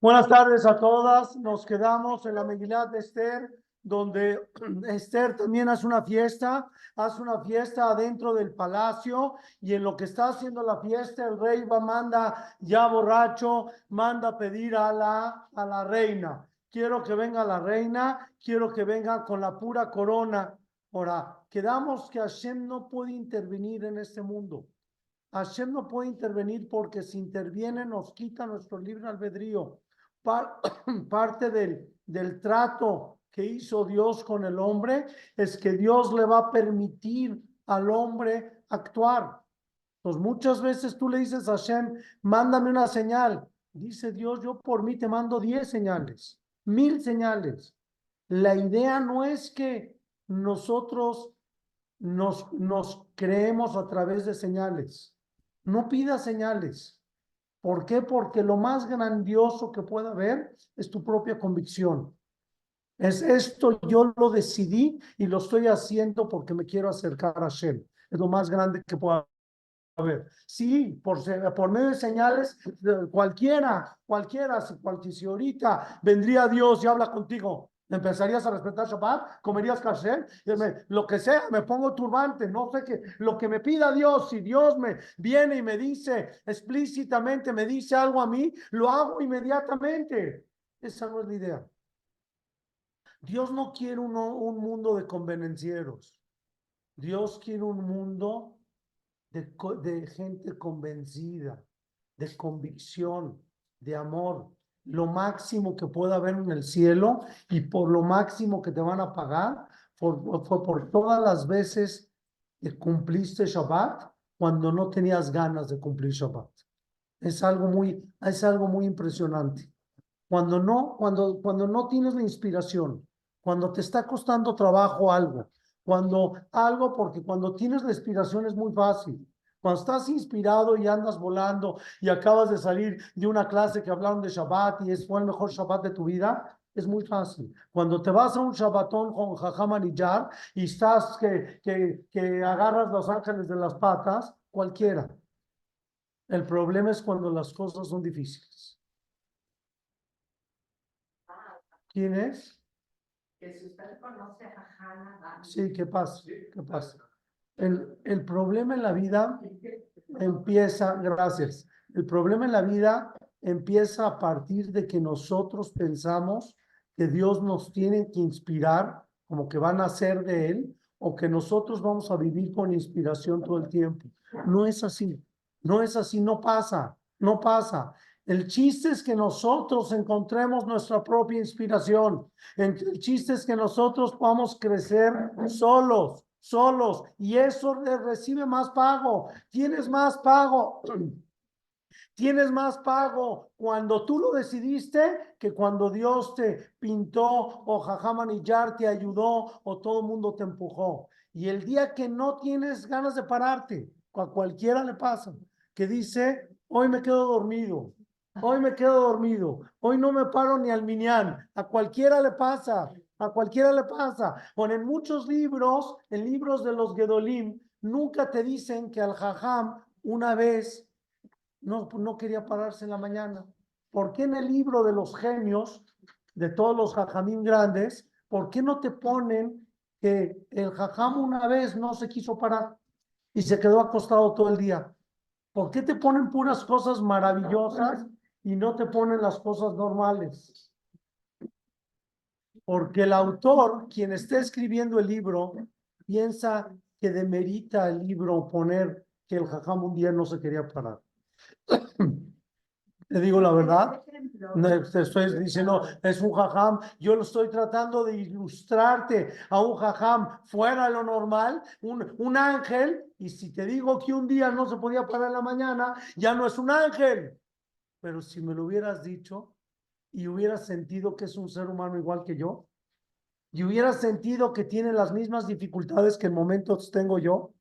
Buenas tardes a todas. Nos quedamos en la Megilat de Esther, donde Esther también hace una fiesta, hace una fiesta adentro del palacio y en lo que está haciendo la fiesta el rey va manda ya borracho, manda pedir a la a la reina. Quiero que venga la reina, quiero que venga con la pura corona. Ahora, quedamos que Hashem no puede intervenir en este mundo. Hashem no puede intervenir porque si interviene nos quita nuestro libre albedrío. parte del, del trato que hizo Dios con el hombre es que Dios le va a permitir al hombre actuar. Pues muchas veces tú le dices a Hashem, mándame una señal. Dice Dios, yo por mí te mando diez señales, mil señales. La idea no es que nosotros nos, nos creemos a través de señales. No pida señales. ¿Por qué? Porque lo más grandioso que pueda haber es tu propia convicción. Es esto, yo lo decidí y lo estoy haciendo porque me quiero acercar a Hashem. Es lo más grande que pueda haber. Sí, por, medio de señales, cualquiera, cualquiera, si, si ahorita vendría Dios y habla contigo, ¿Empezarías a respetar Shabbat? ¿Comerías kasher? Lo que sea, me pongo turbante, no sé qué. Lo que me pida Dios, si Dios me viene y me dice explícitamente, me dice algo a mí, lo hago inmediatamente. Esa no es la idea. Dios no quiere un, un mundo de convenencieros. Dios quiere un mundo de, de gente convencida, de convicción, de amor lo máximo que pueda haber en el cielo y por lo máximo que te van a pagar por, por todas las veces que cumpliste Shabbat cuando no tenías ganas de cumplir Shabbat. Es algo muy, es algo muy impresionante. Cuando no, cuando, cuando no tienes la inspiración, cuando te está costando trabajo algo, cuando algo, porque cuando tienes la inspiración es muy fácil. Cuando estás inspirado y andas volando y acabas de salir de una clase que hablaron de Shabbat y es, fue el mejor Shabbat de tu vida, es muy fácil. Cuando te vas a un Shabbatón con Jajam y estás que, que, que agarras los ángeles de las patas, cualquiera. El problema es cuando las cosas son difíciles. ¿Quién es? Que si usted conoce a Sí, ¿qué pasa? ¿Qué pasa? El, el problema en la vida empieza, gracias, el problema en la vida empieza a partir de que nosotros pensamos que Dios nos tiene que inspirar, como que van a ser de Él, o que nosotros vamos a vivir con inspiración todo el tiempo. No es así, no es así, no pasa, no pasa. El chiste es que nosotros encontremos nuestra propia inspiración. El chiste es que nosotros podamos crecer solos, solos y eso recibe más pago. Tienes más pago. Tienes más pago cuando tú lo decidiste que cuando Dios te pintó o Jajamanillar te ayudó o todo el mundo te empujó. Y el día que no tienes ganas de pararte, a cualquiera le pasa, que dice, hoy me quedo dormido, hoy me quedo dormido, hoy no me paro ni al minián, a cualquiera le pasa. A cualquiera le pasa. Bueno, en muchos libros, en libros de los Gedolim, nunca te dicen que al Jajam una vez no, no quería pararse en la mañana. ¿Por qué en el libro de los genios, de todos los Jajamín grandes, por qué no te ponen que el Jajam una vez no se quiso parar y se quedó acostado todo el día? ¿Por qué te ponen puras cosas maravillosas y no te ponen las cosas normales? Porque el autor, quien está escribiendo el libro, piensa que demerita el libro poner que el jajam un día no se quería parar. Le digo la verdad, no, te estoy diciendo, es un jajam, yo lo estoy tratando de ilustrarte a un jajam fuera de lo normal, un, un ángel, y si te digo que un día no se podía parar en la mañana, ya no es un ángel. Pero si me lo hubieras dicho, y hubiera sentido que es un ser humano igual que yo, y hubiera sentido que tiene las mismas dificultades que en momentos tengo yo,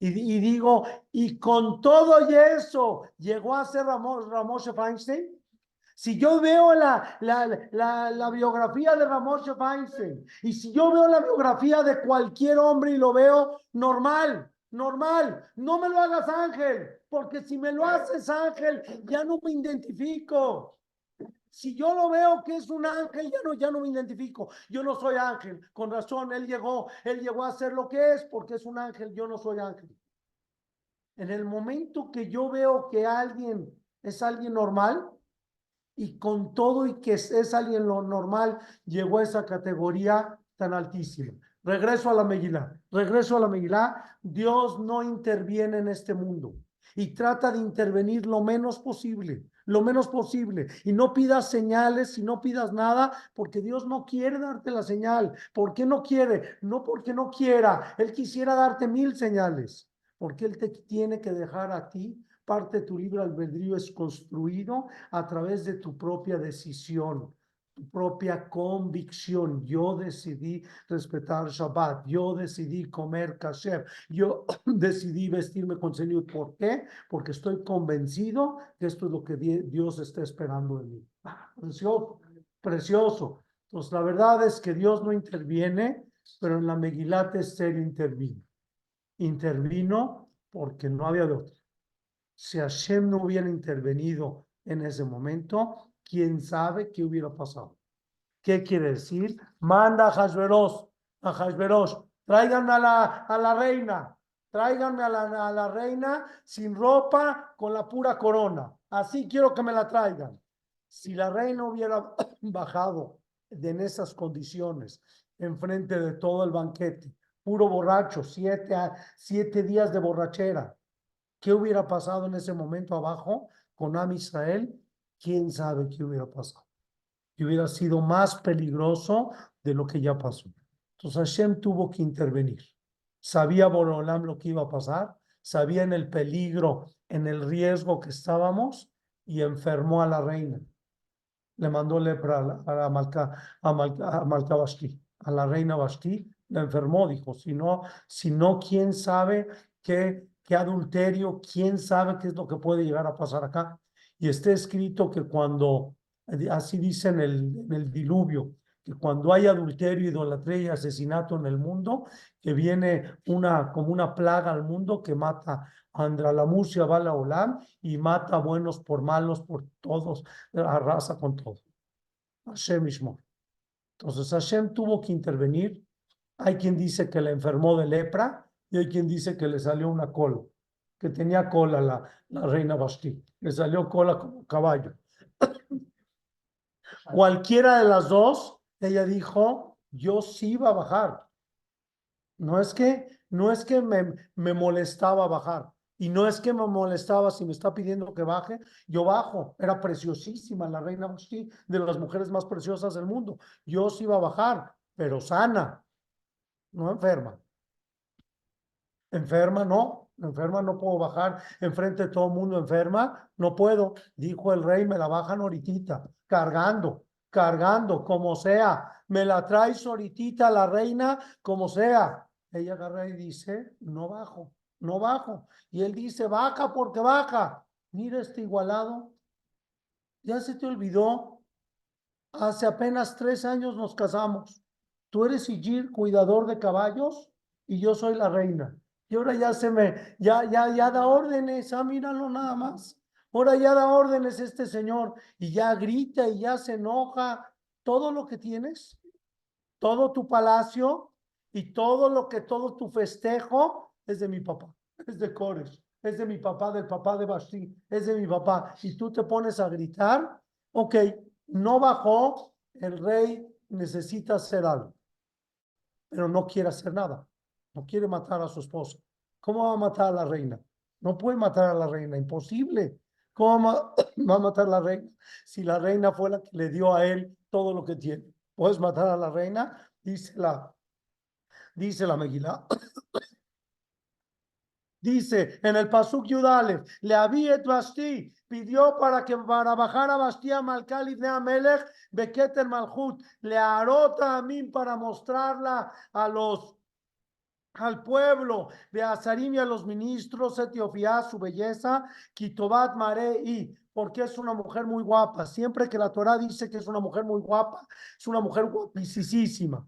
y, digo, y con todo y eso, llegó a ser Ramos, Feinstein. Si yo veo la, la, la, la biografía de Ramos Feinstein, y si yo veo la biografía de cualquier hombre y lo veo normal, normal, no me lo hagas ángel, porque si me lo haces ángel, ya no me identifico. Si yo lo veo que es un ángel, ya no, ya no me identifico. Yo no soy ángel. Con razón, él llegó, él llegó a ser lo que es porque es un ángel. Yo no soy ángel. En el momento que yo veo que alguien es alguien normal y con todo y que es, alguien lo normal, llegó a esa categoría tan altísima. Regreso a la Megilá, regreso a la Megilá. Dios no interviene en este mundo y trata de intervenir lo menos posible, lo menos posible. Y no pidas señales y no pidas nada, porque Dios no quiere darte la señal. ¿Por qué no quiere? No porque no quiera. Él quisiera darte mil señales, porque Él te tiene que dejar a ti. Parte de tu libre albedrío es construido a través de tu propia decisión propia convicción. Yo decidí respetar Shabbat, yo decidí comer kasher, yo decidí vestirme con señor. ¿Por qué? Porque estoy convencido que esto es lo que Dios está esperando de mí. Ah, precioso, precioso. Entonces, la verdad es que Dios no interviene, pero en la Megilat Esther intervino. Intervino porque no había de otro. Si Hashem no hubiera intervenido en ese momento, quién sabe qué hubiera pasado. ¿Qué quiere decir? Manda a Hashverosh, a Hashverosh, tráiganme a la, a la reina, tráiganme a la, a la reina sin ropa, con la pura corona. Así quiero que me la traigan. Si la reina hubiera bajado en esas condiciones, enfrente de todo el banquete, puro borracho, siete, siete días de borrachera, ¿qué hubiera pasado en ese momento abajo con Am Israel? Quién sabe qué hubiera pasado. Y hubiera sido más peligroso de lo que ya pasó. Entonces Hashem tuvo que intervenir. Sabía Borolam lo que iba a pasar, sabía en el peligro, en el riesgo que estábamos y enfermó a la reina. Le mandó lepra a, la, Malca, a, Malca, a Malca a la reina Bashti, la enfermó, dijo, si no, si no, ¿quién sabe qué, qué adulterio, quién sabe qué es lo que puede llegar a pasar acá? Y está escrito que cuando, así dice en el, el diluvio, que cuando hay adulterio, idolatría y asesinato en el mundo, que viene una, como una plaga al mundo que mata a Andralamusia, Bala Olam, y mata a buenos por malos, por todos, arrasa con todo. Hashem mismo. Entonces Hashem tuvo que intervenir. Hay quien dice que le enfermó de lepra y hay quien dice que le salió una cola que tenía cola la, la reina Basti. Le salió cola como caballo. Cualquiera de las dos, ella dijo, yo sí iba a bajar. No es que, no es que me, me molestaba bajar. Y no es que me molestaba si me está pidiendo que baje, yo bajo. Era preciosísima la reina Basti, de las mujeres más preciosas del mundo. Yo sí iba a bajar, pero sana, no enferma. Enferma, no, enferma, no puedo bajar enfrente de todo el mundo enferma, no puedo. Dijo el rey, me la bajan ahorita, cargando, cargando, como sea. Me la traes ahorita la reina, como sea. Ella agarra y dice, no bajo, no bajo. Y él dice, baja porque baja. Mira este igualado. Ya se te olvidó. Hace apenas tres años nos casamos. Tú eres Igir, cuidador de caballos, y yo soy la reina. Y ahora ya se me, ya, ya, ya da órdenes, ah, míralo nada más. Ahora ya da órdenes este señor y ya grita y ya se enoja. Todo lo que tienes, todo tu palacio y todo lo que, todo tu festejo es de mi papá, es de Cores, es de mi papá, del papá de Basti, es de mi papá. Y tú te pones a gritar, ok, no bajó, el rey necesita hacer algo, pero no quiere hacer nada quiere matar a su esposa. ¿Cómo va a matar a la reina? No puede matar a la reina, imposible. ¿Cómo va a matar a la reina si la reina fue la que le dio a él todo lo que tiene? ¿Puedes matar a la reina? Dice la, dice la Megilá. Dice en el Pasuk Yudalev, le había Basti, pidió para que para bajar a Bastia Malkal de Amelech, Beketer Malhut, le arota a mí para mostrarla a los al pueblo de Azarim y a los ministros, Etiopía, su belleza, Kitobat Mare y porque es una mujer muy guapa. Siempre que la Torah dice que es una mujer muy guapa, es una mujer guapísima.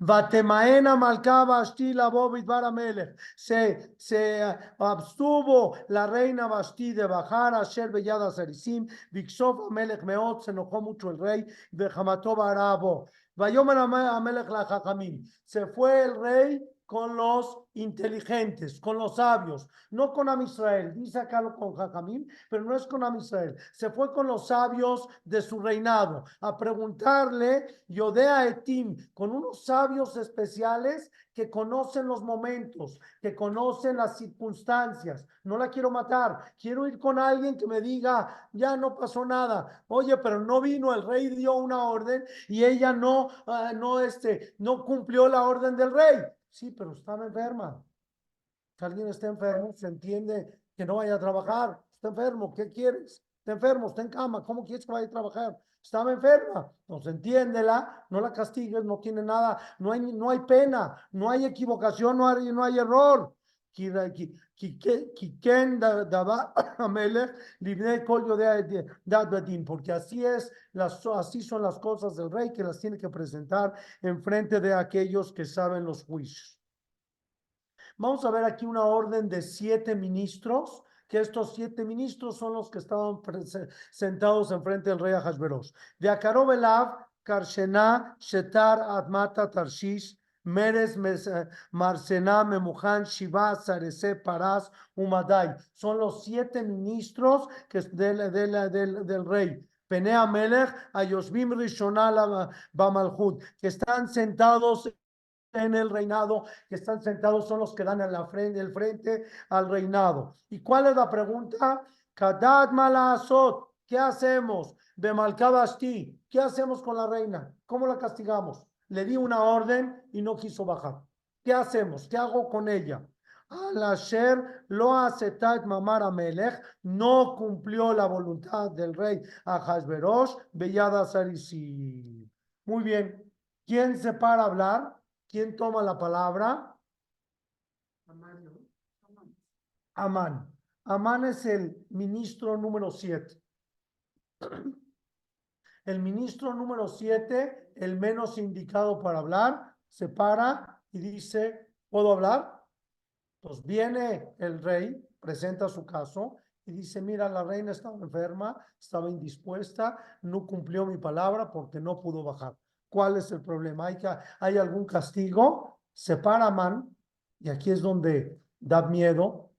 Vatemaena Malka Vashti la Bobit Baramelech. Se, se abstuvo la reina Vashti de bajar a Sher Bellada Sarisim. Vixov Amelech Meot se enojó mucho el rey. Vejamató Barabo. Vayomer Amelech la Jajamim. Se fue el rey con los inteligentes, con los sabios, no con Am Israel. Dice acá con Jajamim, pero no es con Am Israel. Se fue con los sabios de su reinado a preguntarle, Yodea Etim, con unos sabios especiales que conocen los momentos, que conocen las circunstancias. No la quiero matar, quiero ir con alguien que me diga, ya no pasó nada. Oye, pero no vino, el rey dio una orden y ella no, ah, no, este, no cumplió la orden del rey. Sí, pero estaba enferma. Si alguien está enfermo, se entiende que no vaya a trabajar. Está enfermo, ¿qué quieres? Está enfermo, está en cama, ¿cómo quieres que vaya a trabajar? Estaba enferma, entonces entiéndela, no la castigues, no tiene nada, no hay, no hay pena, no hay equivocación, no hay, no hay error. Porque así es, las, así son las cosas del rey que las tiene que presentar en frente de aquellos que saben los juicios. Vamos a ver aquí una orden de siete ministros, que estos siete ministros son los que estaban sentados enfrente del rey Ahasveros. De Akarobelav, Karshena, Shetar, Admata, Tarshish, Meres, Marcena, Memujan, Shiva, Sarese, Paras, Umadai. Son los siete ministros que del, del, del, del rey. Penea Melech, Ayosbim Rishonal, Bamalhut, que están sentados en el reinado, que están sentados son los que dan en frente, el frente al reinado. ¿Y cuál es la pregunta? Kadad Malasot, ¿qué hacemos? De Malkabasti, ¿qué hacemos con la reina? ¿Cómo la castigamos? Le di una orden y no quiso bajar. ¿Qué hacemos? ¿Qué hago con ella? Al Asher lo aceptat mamar Melech no cumplió la voluntad del rey Ahasverosh, Bellada Sarisi. Muy bien. ¿Quién se para hablar? ¿Quién toma la palabra? Amán. Amán es el ministro número siete. El ministro número siete, el menos indicado para hablar, se para y dice, ¿puedo hablar? Entonces viene el rey, presenta su caso y dice, mira, la reina estaba enferma, estaba indispuesta, no cumplió mi palabra porque no pudo bajar. ¿Cuál es el problema? ¿Hay, hay algún castigo? Se para man, y aquí es donde da miedo,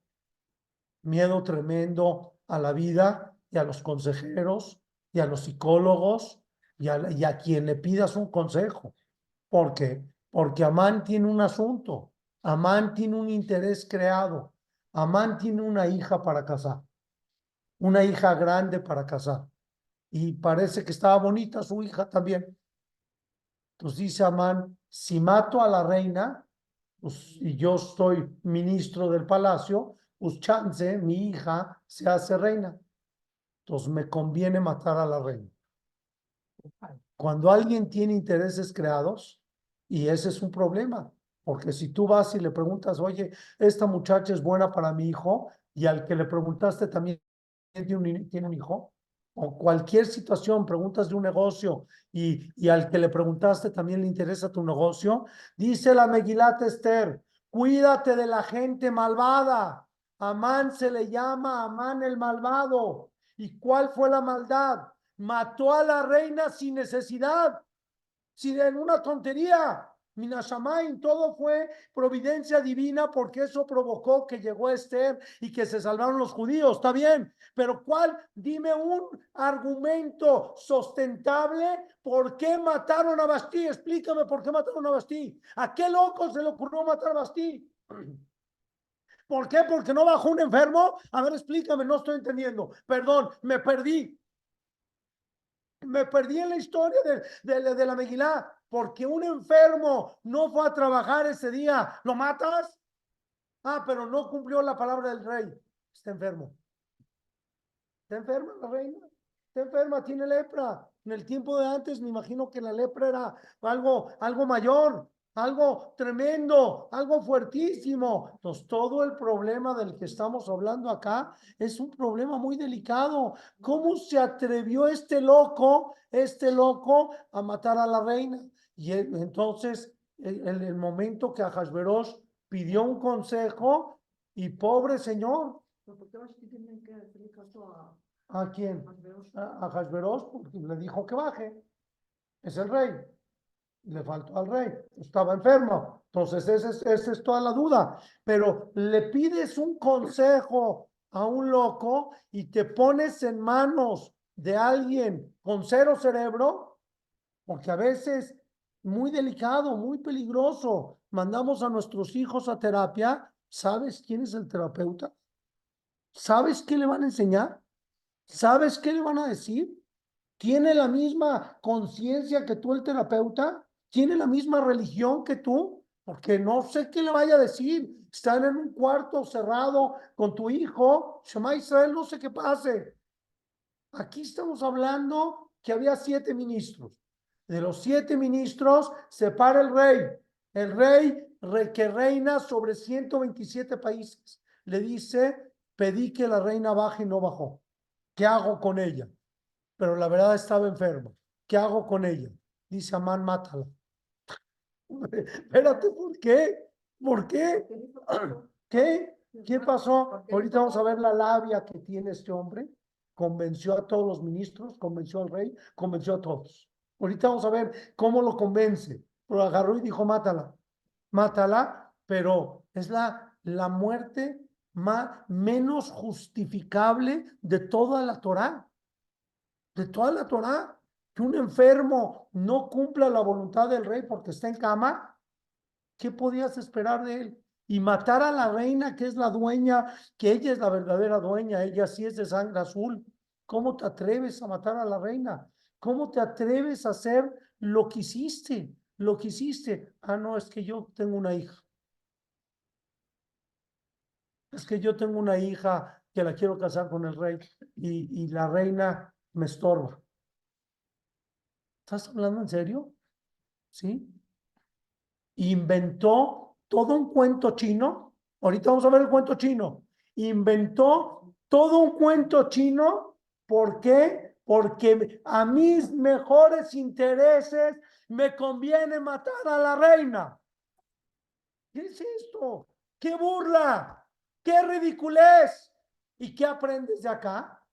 miedo tremendo a la vida y a los consejeros y a los psicólogos y a, quien le pidas un consejo. ¿Por qué? Porque Amán tiene un asunto, Amán tiene un interés creado, Amán tiene una hija para casar, una hija grande para casar. Y parece que estaba bonita su hija también. Entonces dice Amán, si mato a la reina, pues, y yo soy ministro del palacio, pues chance, mi hija se hace reina. Entonces me conviene matar a la reina. Cuando alguien tiene intereses creados, y ese es un problema, porque si tú vas y le preguntas, oye, esta muchacha es buena para mi hijo, y al que le preguntaste también tiene un, hijo, o cualquier situación, preguntas de un negocio y, y al que le preguntaste también le interesa tu negocio, dice la Megilat Esther, cuídate de la gente malvada. Amán se le llama Amán el malvado. ¿Y cuál fue la maldad? Mató a la reina sin necesidad, sin en una tontería. Minashamain, todo fue providencia divina porque eso provocó que llegó Esther y que se salvaron los judíos, está bien, pero ¿cuál? Dime un argumento sustentable por qué mataron a Bastí, explícame por qué mataron a Bastí. ¿A qué loco se le ocurrió matar a Bastí? ¿Por qué? Porque no bajó un enfermo. A ver, explícame, no estoy entendiendo. Perdón, me perdí. Me perdí en la historia de, de, la Megilá porque un enfermo no fue a trabajar ese día, ¿lo matas? Ah, pero no cumplió la palabra del rey. Está enfermo. ¿Está enferma la reina? Está enferma, tiene lepra. En el tiempo de antes me imagino que la lepra era algo, algo mayor, algo tremendo, algo fuertísimo. Entonces, todo el problema del que estamos hablando acá es un problema muy delicado. ¿Cómo se atrevió este loco, este loco, a matar a la reina? Y entonces el, el- el momento que Ahasverosh pidió un consejo y pobre señor, ¿Pero por qué Vashti tiene que hacerle caso a ¿a quién? A Ahasverosh porque le dijo que baje. Es el rey. Le faltó al rey. Estaba enfermo. Entonces, esa es, es toda la duda. Pero le pides un consejo a un loco y te pones en manos de alguien con cero cerebro, porque a veces muy delicado, muy peligroso. Mandamos a nuestros hijos a terapia. ¿Sabes quién es el terapeuta? ¿Sabes qué le van a enseñar? ¿Sabes qué le van a decir? ¿Tiene la misma conciencia que tú el terapeuta? ¿Tiene la misma religión que tú? Porque no sé qué le vaya a decir. Están en un cuarto cerrado con tu hijo. Shema Israel, no sé qué pase. Aquí estamos hablando que había siete ministros. De los siete ministros se para el rey. El rey re- que reina sobre 127 países. Le dice, pedí que la reina baje y no bajó. ¿Qué hago con ella? Pero la verdad estaba enferma. ¿Qué hago con ella? Dice Amán, mátala. Espérate, ¿por qué? ¿Por qué? ¿Qué? ¿Qué? ¿Qué pasó? ¿Por qué Ahorita vamos a ver la labia que tiene este hombre. Convenció a todos los ministros, convenció al rey, convenció a todos. Ahorita vamos a ver cómo lo convence. Pero agarró y dijo, mátala, mátala, pero es la, la muerte más, menos justificable de toda la Torá. De toda la Torá. Que un enfermo no cumpla la voluntad del rey porque está en cama. ¿Qué podías esperar de él? Y matar a la reina, que es la dueña, que ella es la verdadera dueña, ella sí es de sangre azul. ¿Cómo te atreves a matar a la reina? ¿Cómo te atreves a hacer lo que hiciste? Lo que hiciste. Ah, no, es que yo tengo una hija. Es que yo tengo una hija que la quiero casar con el rey y, y la reina me estorba. ¿Estás hablando en serio? ¿Sí? Inventó todo un cuento chino. Ahorita vamos a ver el cuento chino. Inventó todo un cuento chino. ¿Por qué? Porque a mis mejores intereses me conviene matar a la reina. ¿Qué es esto? ¿Qué burla? ¿Qué ridiculez? ¿Y qué aprendes de acá?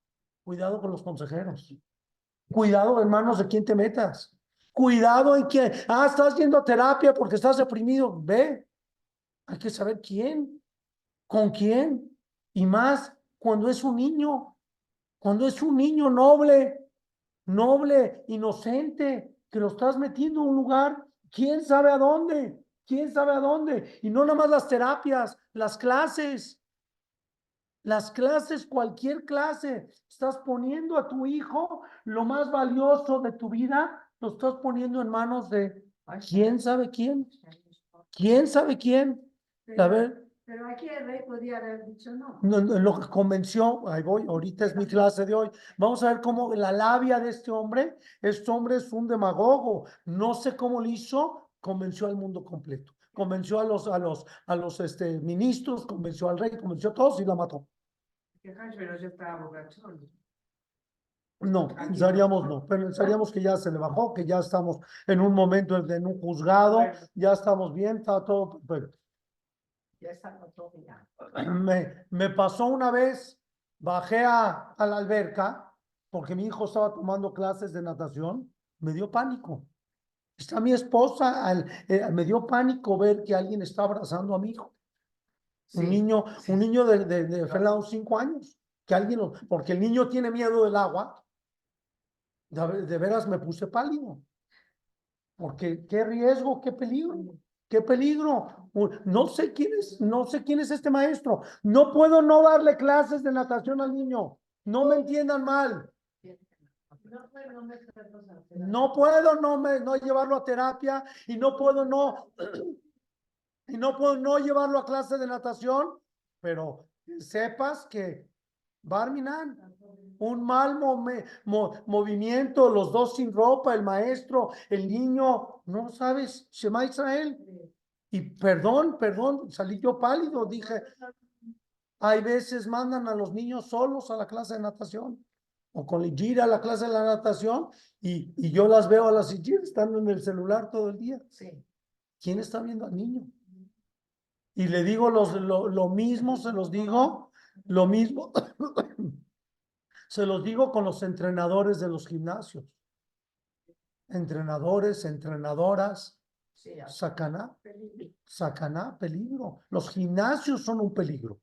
Cuidado con los consejeros. Cuidado en manos de quién te metas. Cuidado en quién. Ah, estás yendo a terapia porque estás deprimido. Ve. Hay que saber quién. ¿Con quién? Y más cuando es un niño. Cuando es un niño noble, noble, inocente, que lo estás metiendo a un lugar, quién sabe a dónde, quién sabe a dónde. Y no nada más las terapias, las clases. Las clases, cualquier clase, estás poniendo a tu hijo lo más valioso de tu vida, lo estás poniendo en manos de quién sabe quién, quién sabe quién. A Pero- ver, Pero aquí el rey podía haber dicho no. no, no, lo que convenció, ahí voy, ahorita es mi clase de hoy. Vamos a ver cómo la labia de este hombre, este hombre es un demagogo, no sé cómo lo hizo, convenció al mundo completo. Convenció a los, a los, a los este, ministros, convenció al rey, convenció a todos y la mató. Que Ahasverosh ya estaba borrachón. No, pensaríamos no. pensaríamos que ya se le bajó, que ya estamos en un momento en un juzgado, ya estamos bien, está todo perfecto. Ya estaba todo. Me, me pasó una vez, bajé a, a la alberca porque mi hijo estaba tomando clases de natación, me dio pánico. Está mi esposa, al- eh, me dio pánico ver que alguien está abrazando a mi hijo. Un Sí, niño, sí. un niño de, de, de cinco años, que alguien, lo- porque el niño tiene miedo del agua. De, de veras me puse pálido. Porque qué riesgo, qué peligro, qué peligro. No sé quién es, no sé quién es este maestro. No puedo no darle clases de natación al niño. No me entiendan mal. No, puedo no, me, no llevarlo a terapia y no puedo no, y no puedo no llevarlo a clase de natación, pero sepas que Barminan, un mal mo- movimiento, los dos sin ropa, el maestro, el niño, no sabes, Shema Israel. Y perdón, perdón, salí yo pálido, dije, hay veces mandan a los niños solos a la clase de natación o con Ligir a la clase de la natación y, y yo las veo a las Ligir estando en el celular todo el día. Sí. ¿Quién está viendo al niño? Y le digo los, lo, lo mismo, se los digo, lo mismo, se los digo con los entrenadores de los gimnasios. Entrenadores, entrenadoras, sacaná, Peligro. sacaná, peligro. Los gimnasios son un peligro.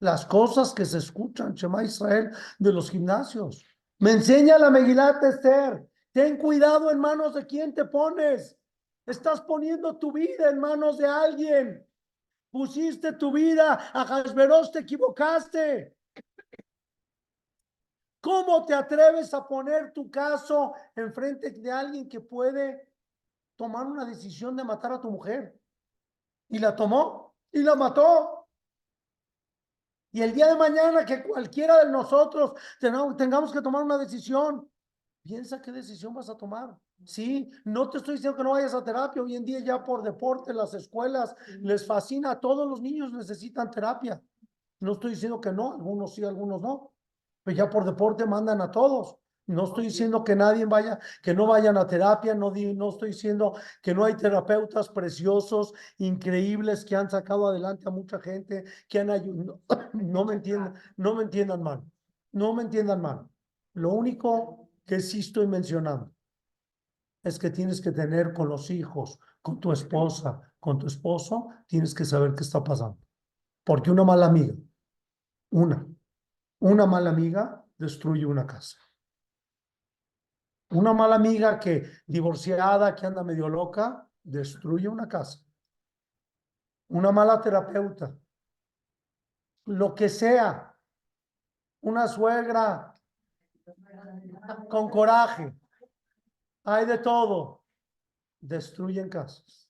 Las cosas que se escuchan, Shema Israel, de los gimnasios. Me enseña la Megilat Esther. Ten cuidado en manos de quién te pones. Estás poniendo tu vida en manos de alguien. Pusiste tu vida a Hasberos, te equivocaste. ¿Cómo te atreves a poner tu caso enfrente de alguien que puede tomar una decisión de matar a tu mujer? Y la tomó y la mató. Y el día de mañana que cualquiera de nosotros tengamos, que tomar una decisión, piensa qué decisión vas a tomar. Sí, no te estoy diciendo que no vayas a terapia. Hoy en día ya por deporte las escuelas les fascina. Todos los niños necesitan terapia. No estoy diciendo que no, algunos sí, algunos no. Pero ya por deporte mandan a todos. No estoy diciendo que nadie vaya, que no vayan a terapia, no, di- no estoy diciendo que no hay terapeutas preciosos, increíbles, que han sacado adelante a mucha gente, que han ayudado. No me entiendan, no me entiendan mal. No me entiendan mal. Lo único que sí estoy mencionando es que tienes que tener con los hijos, con tu esposa, con tu esposo, tienes que saber qué está pasando. Porque una mala amiga, una, una mala amiga destruye una casa. Una mala amiga que divorciada, que anda medio loca, destruye una casa. Una mala terapeuta, lo que sea, una suegra con coraje, hay de todo. Destruyen casas,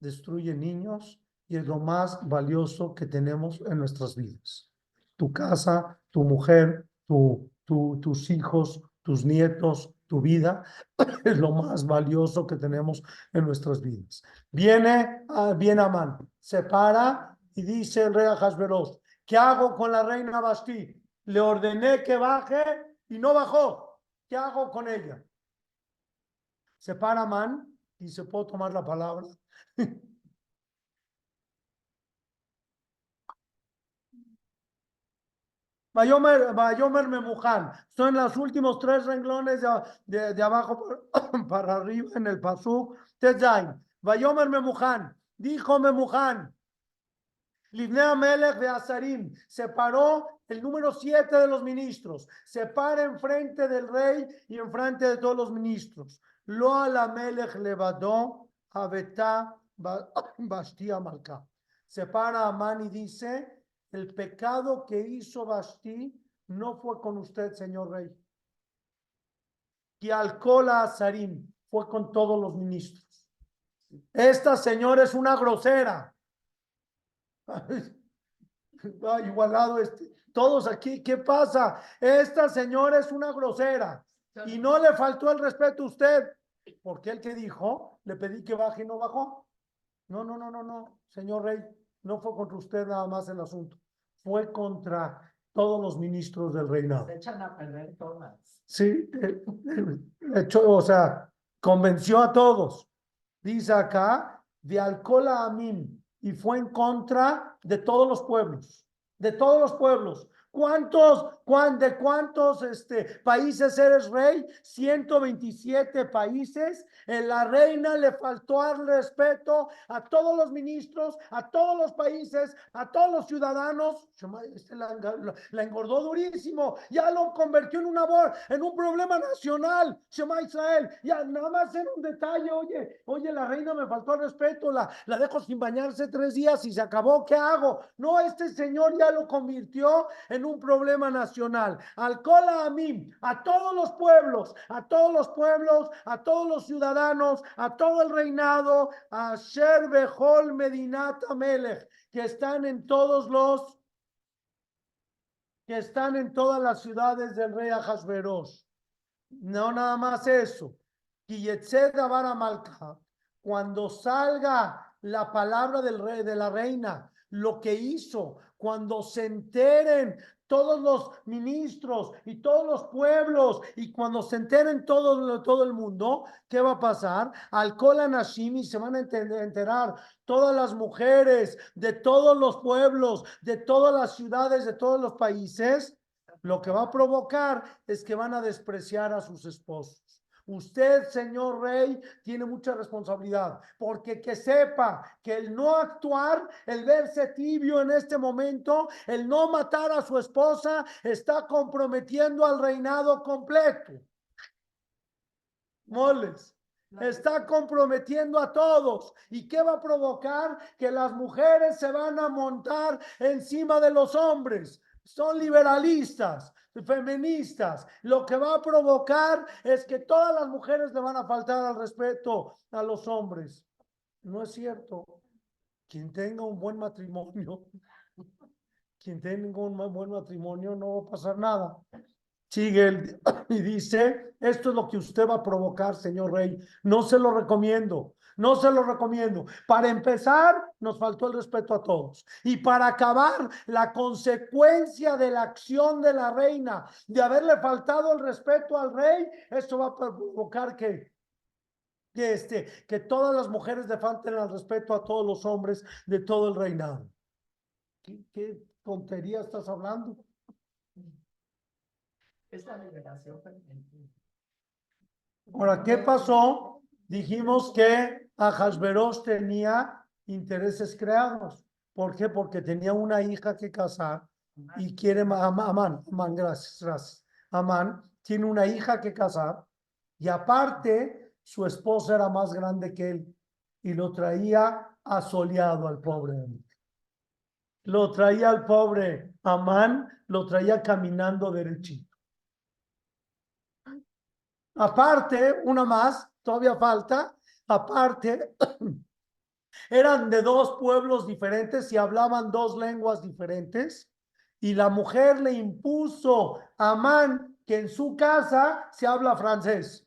destruyen niños y es lo más valioso que tenemos en nuestras vidas. Tu casa, tu mujer, tu, tu- tus hijos, tus nietos, tu vida es lo más valioso que tenemos en nuestras vidas. Viene, ah, viene Amán, se para y dice el rey Ahasveros, ¿qué hago con la reina Basti? Le ordené que baje y no bajó. ¿Qué hago con ella? Se para Amán y se puede tomar la palabra. Bayomer, Bayomer Memuján. Son los últimos tres renglones de, de, de abajo para, arriba en el pasú. Tezain. Bayomer Memuján. Dijo Memuján. Livnea Melech de Azarim. Se paró el número siete de los ministros. Se para enfrente del rey y enfrente de todos los ministros. Lo a la Melech levadó Abetá Bastia Malca. Se para Amán y dice el pecado que hizo Basti no fue con usted, señor rey. Y Alcola Azarim fue con todos los ministros. Esta señora es una grosera. Igualado este. Todos aquí, ¿qué pasa? Esta señora es una grosera y no le faltó el respeto a usted. Porque el que dijo, le pedí que baje y no bajó. No, no, no, no, no, señor rey, no fue contra usted nada más el asunto. Fue contra todos los ministros del reinado. Se echan a perder todas. Sí, eh, eh, echó, o sea, convenció a todos. Dice acá, de Alcola a Amim, y fue en contra de todos los pueblos, de todos los pueblos. ¿Cuántos, cuán, de cuántos este, países eres rey? 127 países. En la reina le faltó al respeto a todos los ministros, a todos los países, a todos los ciudadanos. Este la, la- la engordó durísimo. Ya lo convirtió en una en un problema nacional. Shema Israel. Ya nada más en un detalle. Oye, oye, la reina me faltó al respeto. La, la dejo sin bañarse tres días y se acabó. ¿Qué hago? No, este señor ya lo convirtió en un problema nacional. Alcola a mí, a todos los pueblos, a todos los pueblos, a todos los ciudadanos, a todo el reinado, a Sher Behol Medinat Amelech, que están en todos los, que están en todas las ciudades del rey Ahasveros. No nada más eso. Cuando salga la palabra del rey, de la reina, lo que hizo cuando se enteren todos los ministros y todos los pueblos y cuando se enteren todo, todo el mundo, ¿qué va a pasar? Al Nashim y se van a enter- enterar todas las mujeres de todos los pueblos, de todas las ciudades, de todos los países. Lo que va a provocar es que van a despreciar a sus esposos. Usted, señor rey, tiene mucha responsabilidad, porque que sepa que el no actuar, el verse tibio en este momento, el no matar a su esposa, está comprometiendo al reinado completo. Moles. Está comprometiendo a todos. ¿Y qué va a provocar? Que las mujeres se van a montar encima de los hombres. Son liberalistas, feministas. Lo que va a provocar es que todas las mujeres le van a faltar al respeto a los hombres. No es cierto. Quien tenga un buen matrimonio, quien tenga un buen matrimonio, no va a pasar nada. Sigue y dice, esto es lo que usted va a provocar, señor rey. No se lo recomiendo. No se lo recomiendo. Para empezar, nos faltó el respeto a todos. Y para acabar, la consecuencia de la acción de la reina, de haberle faltado el respeto al rey, esto va a provocar que, que, este, que todas las mujeres le falten el respeto a todos los hombres de todo el reinado. ¿Qué, qué tontería estás hablando? Es la liberación. Ahora, ¿qué pasó? Dijimos que Ahasveros tenía intereses creados. ¿Por qué? Porque tenía una hija que casar y quiere Amán, Amán, gracias, gracias. Amán tiene una hija que casar y aparte su esposa era más grande que él y lo traía asoleado al pobre. Lo traía al pobre Amán, lo traía caminando derechito. Aparte, una más, todavía falta, aparte, eran de dos pueblos diferentes y hablaban dos lenguas diferentes. Y la mujer le impuso a Amán que en su casa se habla francés.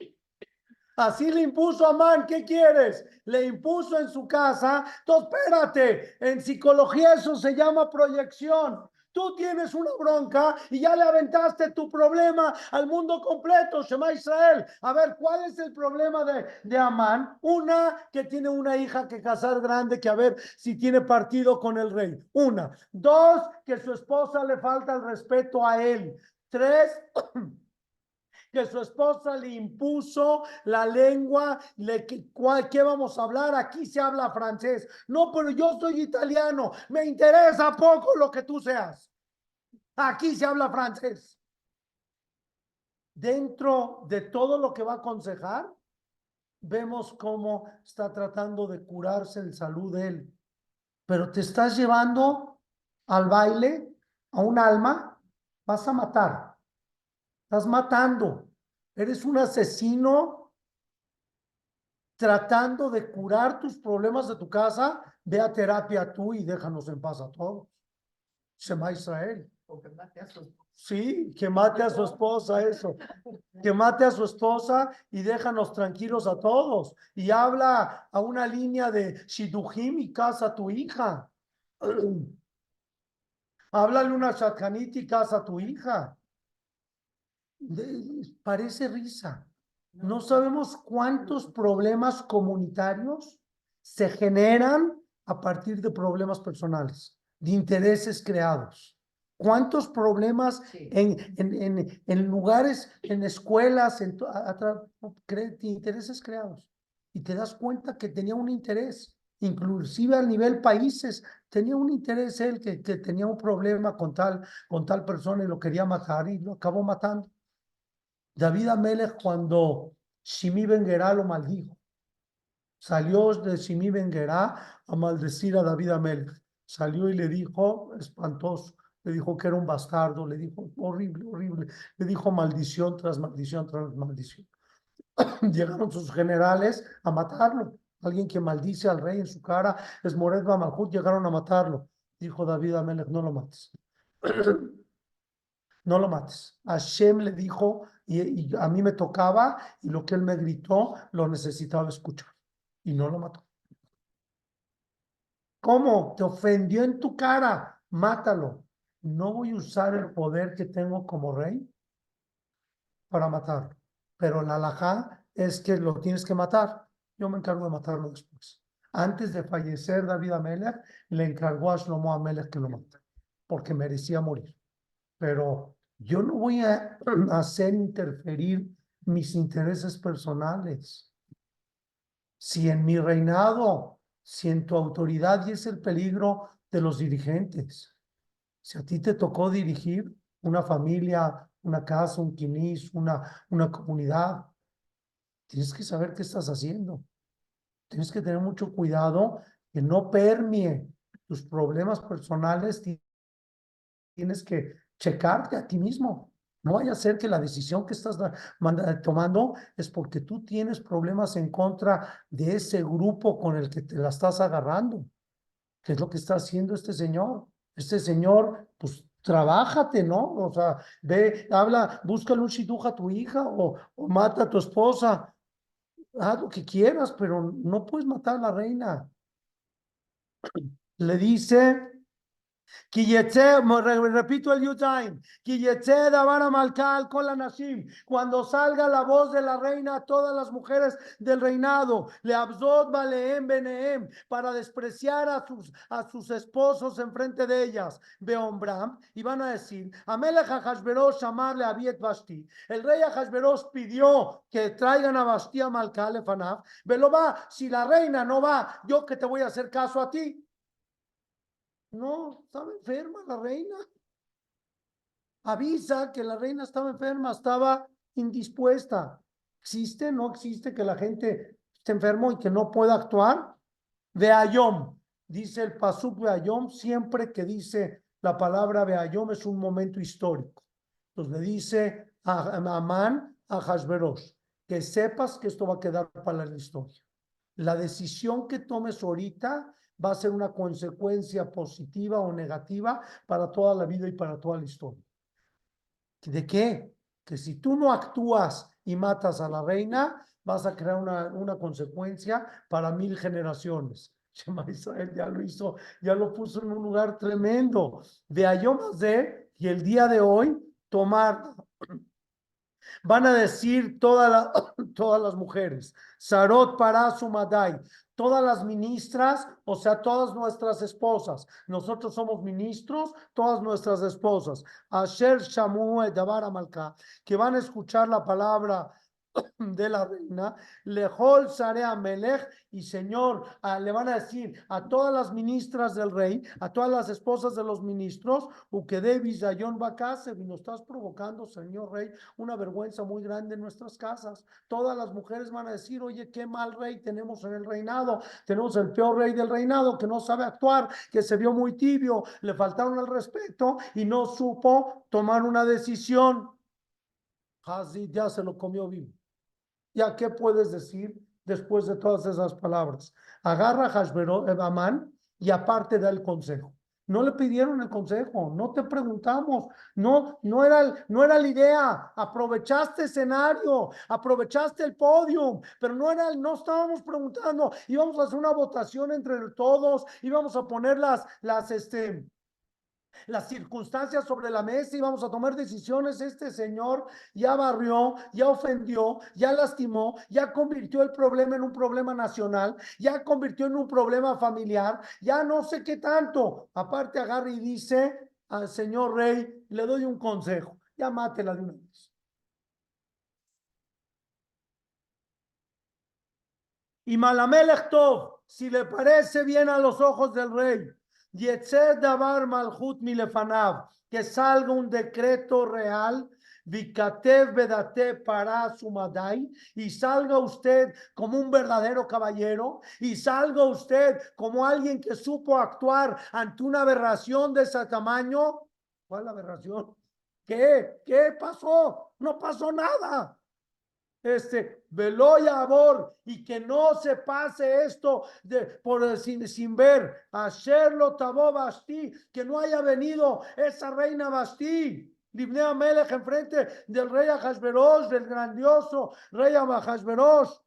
Así le impuso a Amán, ¿qué quieres? Le impuso en su casa. Entonces, espérate, en psicología eso se llama proyección. Tú tienes una bronca y ya le aventaste tu problema al mundo completo, Shema Israel. A ver, ¿cuál es el problema de, de Amán? Una, que tiene una hija que casar grande, que a ver si tiene partido con el rey. Una. Dos, que su esposa le falta el respeto a él. Tres, que su esposa le impuso la lengua, le, cuál- ¿qué vamos a hablar? Aquí se habla francés. No, pero yo soy italiano, me interesa poco lo que tú seas. Aquí se habla francés. Dentro de todo lo que va a aconsejar, vemos cómo está tratando de curarse en salud de él. Pero te estás llevando al baile a un alma, vas a matar. Estás matando. Eres un asesino tratando de curar tus problemas de tu casa. Ve a terapia tú y déjanos en paz a todos. Shema Israel. Mate a sus- Sí, que mate a su esposa, eso. Que mate a su esposa y déjanos tranquilos a todos. Y habla a una línea de Shidujim y casa a tu hija. Háblale una Shadchanit y casa a tu hija. De- parece risa. No sabemos cuántos problemas comunitarios se generan a partir de problemas personales, de intereses creados. ¿Cuántos problemas Sí. en, en, en, en lugares, en escuelas, en a- a cre- de intereses creados? Y te das cuenta que tenía un interés, inclusive a nivel países, tenía un interés él que, que tenía un problema con tal, con tal persona y lo quería matar y lo acabó matando. David Amelech cuando Shimi Ben Gerá lo maldijo. Salió de Shimi Ben Gerá a maldecir a David Amelech. Salió y le dijo, espantoso, le dijo que era un bastardo, le dijo horrible, horrible, le dijo maldición tras maldición tras maldición. Llegaron sus generales a matarlo. Alguien que maldice al rey en su cara es Mored Malhut, llegaron a matarlo. Dijo David Amelech, no lo mates. no lo mates. Hashem le dijo, y, a mí me tocaba, y lo que él me gritó, lo necesitaba escuchar. Y no lo mató. ¿Cómo? Te ofendió en tu cara. mátalo. No voy a usar el poder que tengo como rey para matarlo. Pero la alajá es que lo tienes que matar. Yo me encargo de matarlo después. Antes de fallecer David Amelech, le encargó a Shlomo Amelech que lo mate, porque merecía morir. Pero yo no voy a hacer interferir mis intereses personales. Si en mi reinado, si en tu autoridad, y es el peligro de los dirigentes, si a ti te tocó dirigir una familia, una casa, un quinis, una, una comunidad, tienes que saber qué estás haciendo. Tienes que tener mucho cuidado que no permee tus problemas personales. Tienes que checarte a ti mismo. No vaya a ser que la decisión que estás tomando es porque tú tienes problemas en contra de ese grupo con el que te la estás agarrando. ¿Qué es lo que está haciendo este señor? Este señor, pues trabájate, ¿no? O sea, ve, habla, búscale un shidduch a tu hija o, o mata a tu esposa. Haz lo que quieras, pero no puedes matar a la reina. Le dice, repito el la Nashim, cuando salga la voz de la reina todas las mujeres del reinado, le abzot baleem beneem, para despreciar a sus, a sus esposos enfrente de ellas, Beombram, y van a decir, Amelech llamarle a Biet Basti, el rey Hashverosh pidió que traigan a Basti a Malka Lefanav, velo va, si la reina no va, yo que te voy a hacer caso a ti. No, estaba enferma la reina. Avisa que la reina estaba enferma, estaba indispuesta. ¿Existe? ¿No existe que la gente esté enfermo y que no pueda actuar? De Ayom, dice el Pasuk de Ayom, siempre que dice la palabra de Ayom es un momento histórico. Entonces le dice a Amán, a Hashverosh, que sepas que esto va a quedar para la historia. La decisión que tomes ahorita va a ser una consecuencia positiva o negativa para toda la vida y para toda la historia. ¿De qué? Que si tú no actúas y matas a la reina, vas a crear una, una consecuencia para mil generaciones. Shema Israel ya lo hizo, ya lo puso en un lugar tremendo. De Ayom de y el día de hoy tomar Van a decir todas las mujeres, Sarot para Sumadai, todas las ministras, o sea, todas nuestras esposas. Nosotros somos ministros, todas nuestras esposas. Asher Shamu Dabar Amalka, que van a escuchar la palabra de la reina, Lejol Sarea Melech, y Señor, le van a decir a todas las ministras del rey, a todas las esposas de los ministros, Uquede Vizayón Bacase, y nos estás provocando, Señor Rey, una vergüenza muy grande en nuestras casas. Todas las mujeres van a decir, oye, qué mal rey tenemos en el reinado, tenemos el peor rey del reinado que no sabe actuar, que se vio muy tibio, le faltaron el respeto y no supo tomar una decisión. Hazid ya se lo comió vivo. ¿Ya qué puedes decir después de todas esas palabras? Agarra a eh, Amán y aparte da el consejo. No le pidieron el consejo, no te preguntamos, no, no era, no era la idea, aprovechaste escenario, aprovechaste el podio, pero no era, no estábamos preguntando, íbamos a hacer una votación entre todos, íbamos a poner las, las, este, las circunstancias sobre la mesa y vamos a tomar decisiones. Este señor ya barrió, ya ofendió, ya lastimó, ya convirtió el problema en un problema nacional, ya convirtió en un problema familiar, ya no sé qué tanto. Aparte agarra y dice al señor rey, le doy un consejo, ya mátela de una vez. Y Malamelech si le parece bien a los ojos del rey, Davar Malhut Milefanav, que salga un decreto real, Vikatev Bedate para Sumadai, y salga usted como un verdadero caballero, y salga usted como alguien que supo actuar ante una aberración de ese tamaño. ¿Cuál aberración? ¿Qué? ¿Qué pasó? No pasó nada este, veloya abor, y que no se pase esto de, por, sin, sin ver, hacerlo tabó Basti, que no haya venido esa reina Basti. Libnea Melech enfrente del rey Ahasveros, del grandioso rey Ahasveros.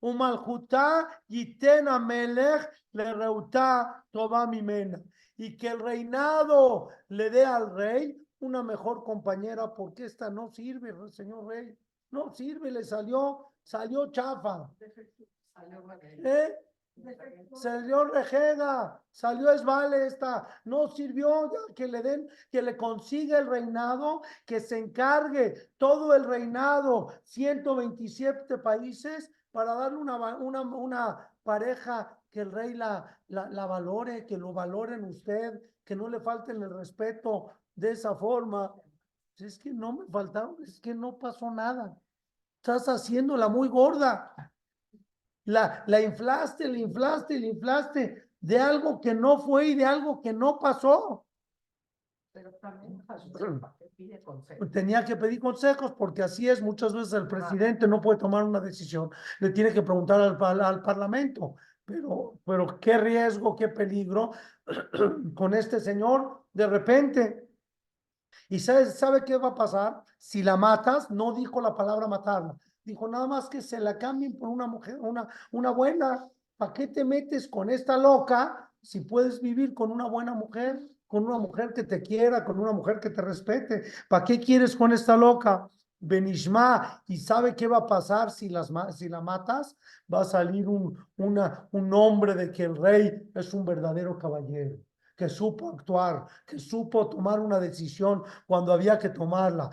Umaljuta y tena Melech le reuta toba mimena y que el reinado le dé al rey una mejor compañera, porque esta no sirve, señor rey. No sirve, le salió, salió chafa. Salió ahí. ¿eh? Salió rejega, salió esvale esta, no sirvió ya que le den, que le consiga el reinado, que se encargue todo el reinado, 127 países, para darle una, una, una pareja que el rey la, la, la valore, que lo valoren usted, que no le falten el respeto de esa forma. Es que no me faltaron, es que no pasó nada. Estás haciéndola muy gorda. La, la inflaste, la inflaste, la inflaste de algo que no fue y de algo que no pasó. Pero también Hashem, ¿para qué pide consejo? Tenía que pedir consejos porque así es. Muchas veces el presidente no puede tomar una decisión. Le tiene que preguntar al, par- al parlamento. Pero, pero qué riesgo, qué peligro con este señor de repente. ¿Y sabe, sabe qué va a pasar? Si la matas, no dijo la palabra matarla. Dijo nada más que se la cambien por una mujer, una, una buena. ¿Para qué te metes con esta loca si puedes vivir con una buena mujer? Con una mujer que te quiera, con una mujer que te respete. ¿Para qué quieres con esta loca? Benishma, ¿y sabe qué va a pasar si, las, si la matas? Va a salir un, una, un nombre de que el rey es un verdadero caballero, que supo actuar, que supo tomar una decisión cuando había que tomarla.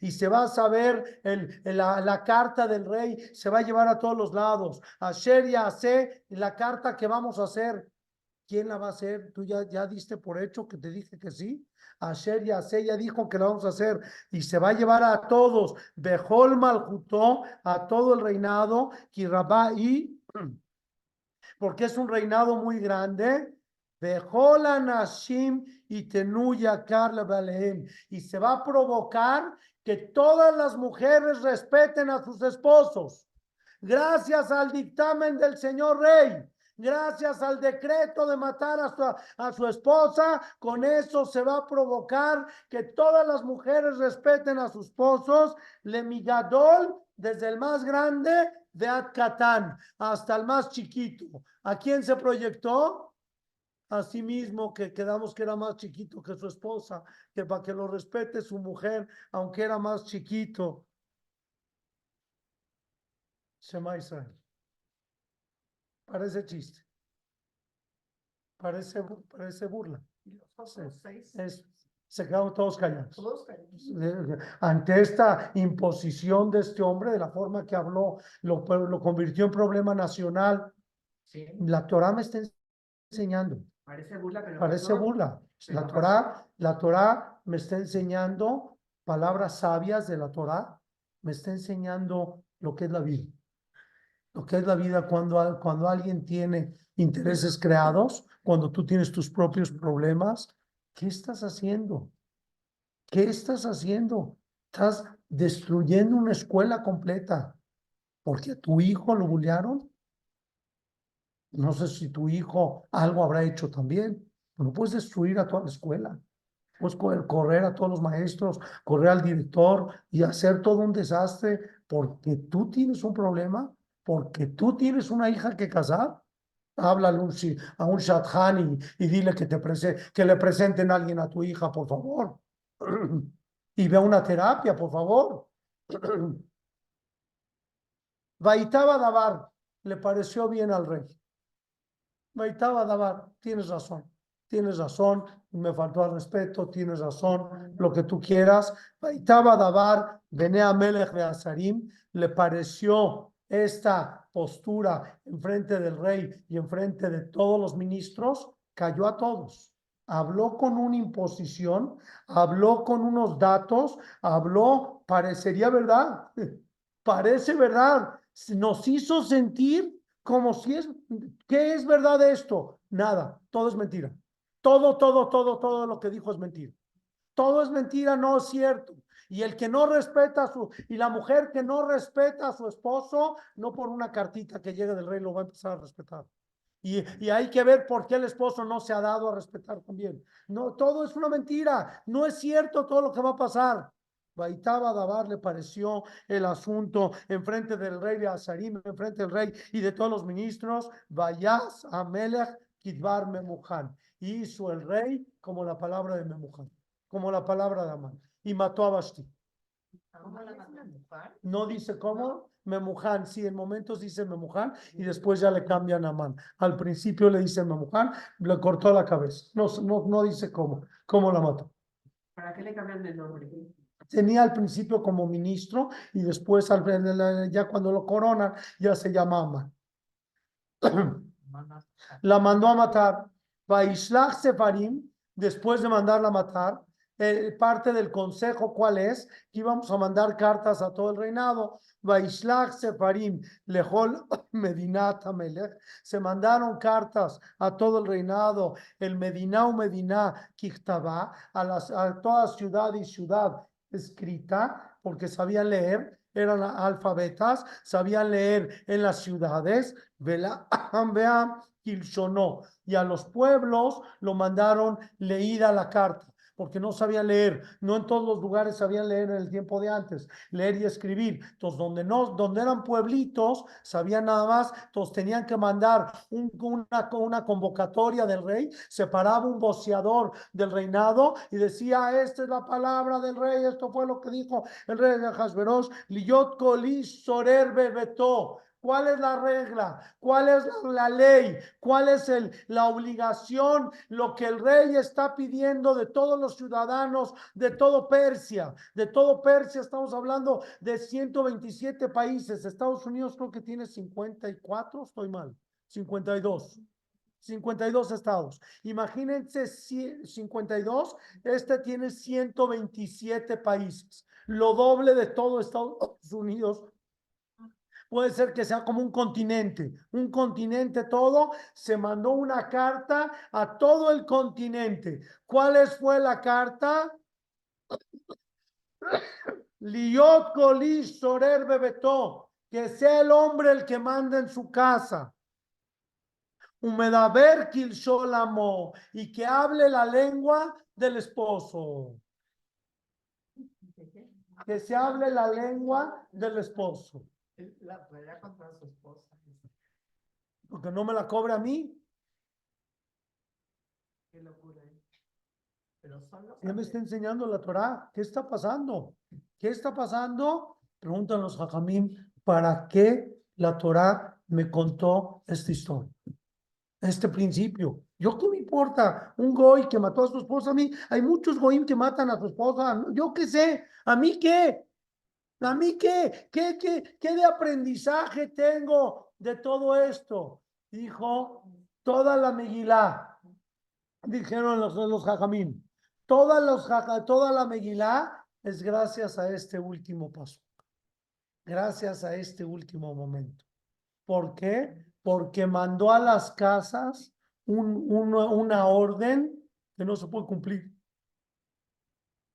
Y se va a saber el, la, la carta del rey, se va a llevar a todos los lados. Asher hace la carta que vamos a hacer. ¿Quién la va a hacer? ¿Tú ya, ya diste por hecho que te dije que sí? Asher Yase ya dijo que la vamos a hacer y se va a llevar a todos, Behol Malhutó, a todo el reinado, Kirabá y, porque es un reinado muy grande, Behol Anashim y Tenuya Carla Baleem, y se va a provocar que todas las mujeres respeten a sus esposos, gracias al dictamen del señor rey. Gracias al decreto de matar a su, a su esposa, con eso se va a provocar que todas las mujeres respeten a sus esposos, Lemigadol, desde el más grande de Atkatán hasta el más chiquito. ¿A quién se proyectó? A sí mismo, que quedamos que era más chiquito que su esposa, que para que lo respete su mujer, aunque era más chiquito. Shema Israel. Parece chiste. Parece, parece burla. Y los otros seis, Es, se quedaron todos callados. todos callados. Ante esta imposición de este hombre, de la forma que habló, lo, lo convirtió en problema nacional. Sí, La Torah me está enseñando, parece burla, pero. parece no. burla. La Torah, la Torah me está enseñando palabras sabias de la Torah, me está enseñando lo que es la vida. Lo que es la vida cuando, cuando alguien tiene intereses creados, cuando tú tienes tus propios problemas, ¿qué estás haciendo? ¿Qué estás haciendo? Estás destruyendo una escuela completa porque a tu hijo lo bullearon. No sé si tu hijo algo habrá hecho también. No puedes destruir a toda la escuela. Puedes co- correr a todos los maestros, correr al director y hacer todo un desastre porque tú tienes un problema, porque tú tienes una hija que casar. Shi- a un Shadchan y, dile que, te que le presenten a alguien a tu hija, por favor. Y ve una terapia, por favor. Baitaba Dabar le pareció bien al rey. Baitaba Dabar, tienes razón, tienes razón, me faltó al respeto, tienes razón, lo que tú quieras. Baitaba Dabar, Benea Melech de Azarim, le pareció esta postura enfrente del rey y enfrente de todos los ministros, cayó a todos. Habló con una imposición, habló con unos datos, habló, parecería verdad, parece verdad, nos hizo sentir como si es, ¿qué es verdad esto? Nada, todo es mentira. Todo, todo, todo, todo lo que dijo es mentira. Todo es mentira, no es cierto. Y el que no respeta a su, y la mujer que no respeta a su esposo, no por una cartita que llegue del rey lo va a empezar a respetar. Y, y hay que ver por qué el esposo no se ha dado a respetar también. No, todo es una mentira. No es cierto todo lo que va a pasar. Baitaba Dabar le pareció el asunto enfrente del rey de Azarim, enfrente del rey y de todos los ministros. Vayas a Melech Kidbar Memujan. Hizo el rey como la palabra de Memujan, como la palabra de Amán. Y mató a Basti. ¿Cómo la mató? No dice cómo, Memujan, sí, en momentos dice Memujan y después ya le cambian a Amán. Al principio le dice Memujan, le cortó la cabeza. No, no, no dice cómo, cómo la mató. ¿Para qué le cambian el nombre? Tenía al principio como ministro y después al, ya cuando lo coronan ya se llama Amán. la mandó a matar. Vaishlach Sefarim, después de mandarla a matar, eh, parte del consejo, ¿cuál es? Que íbamos a mandar cartas a todo el reinado. Vaishlach Sefarim, Lejol Medinat Amelech. Se mandaron cartas a todo el reinado, el Medina o Medina Kichtaba, a, a toda ciudad y ciudad escrita, porque sabían leer, eran alfabetas, sabían leer en las ciudades. Vela Kilshonó. Y a los pueblos lo mandaron leída la carta porque no sabían leer, no en todos los lugares sabían leer en el tiempo de antes, leer y escribir. Entonces, donde no, donde eran pueblitos, sabían nada más, entonces tenían que mandar un, una, una convocatoria del rey, se paraba un voceador del reinado y decía, esta es la palabra del rey, esto fue lo que dijo el rey de Hasberos, Liyot Kolis Sorer Bebeto. ¿Cuál es la regla? ¿Cuál es la ley? ¿Cuál es el, la obligación? Lo que el rey está pidiendo de todos los ciudadanos de todo Persia. De todo Persia estamos hablando de 127 países. Estados Unidos creo que tiene 54, estoy mal. 52. 52 estados. Imagínense 52, este tiene 127 países, lo doble de todo Estados Unidos puede ser que sea como un continente, un continente todo, se mandó una carta a todo el continente. ¿Cuál fue la carta? Liot Golis Sorer Bebetó, que sea el hombre el que manda en su casa. Humedaber Kilsholamo, y que hable la lengua del esposo. Que se hable la lengua del esposo. La pelea contra su esposa. Porque no me la cobra a mí. Qué locura. ¿eh? Pero Ya me está enseñando la Torah. ¿Qué está pasando? ¿Qué está pasando? Preguntan los hajamim, ¿para qué la Torah me contó esta historia? Este principio. ¿Yo qué me importa? Un goy que mató a su esposa a mí. Hay muchos goyim que matan a su esposa. ¿Yo qué sé? ¿A mí qué? ¿A mí qué? ¿Qué, qué, qué de aprendizaje tengo de todo esto? Dijo, toda la Megilá, dijeron los, los jajamín, toda, los, toda la Megilá es gracias a este último paso, gracias a este último momento. ¿Por qué? Porque mandó a las casas un, una, una orden que no se puede cumplir.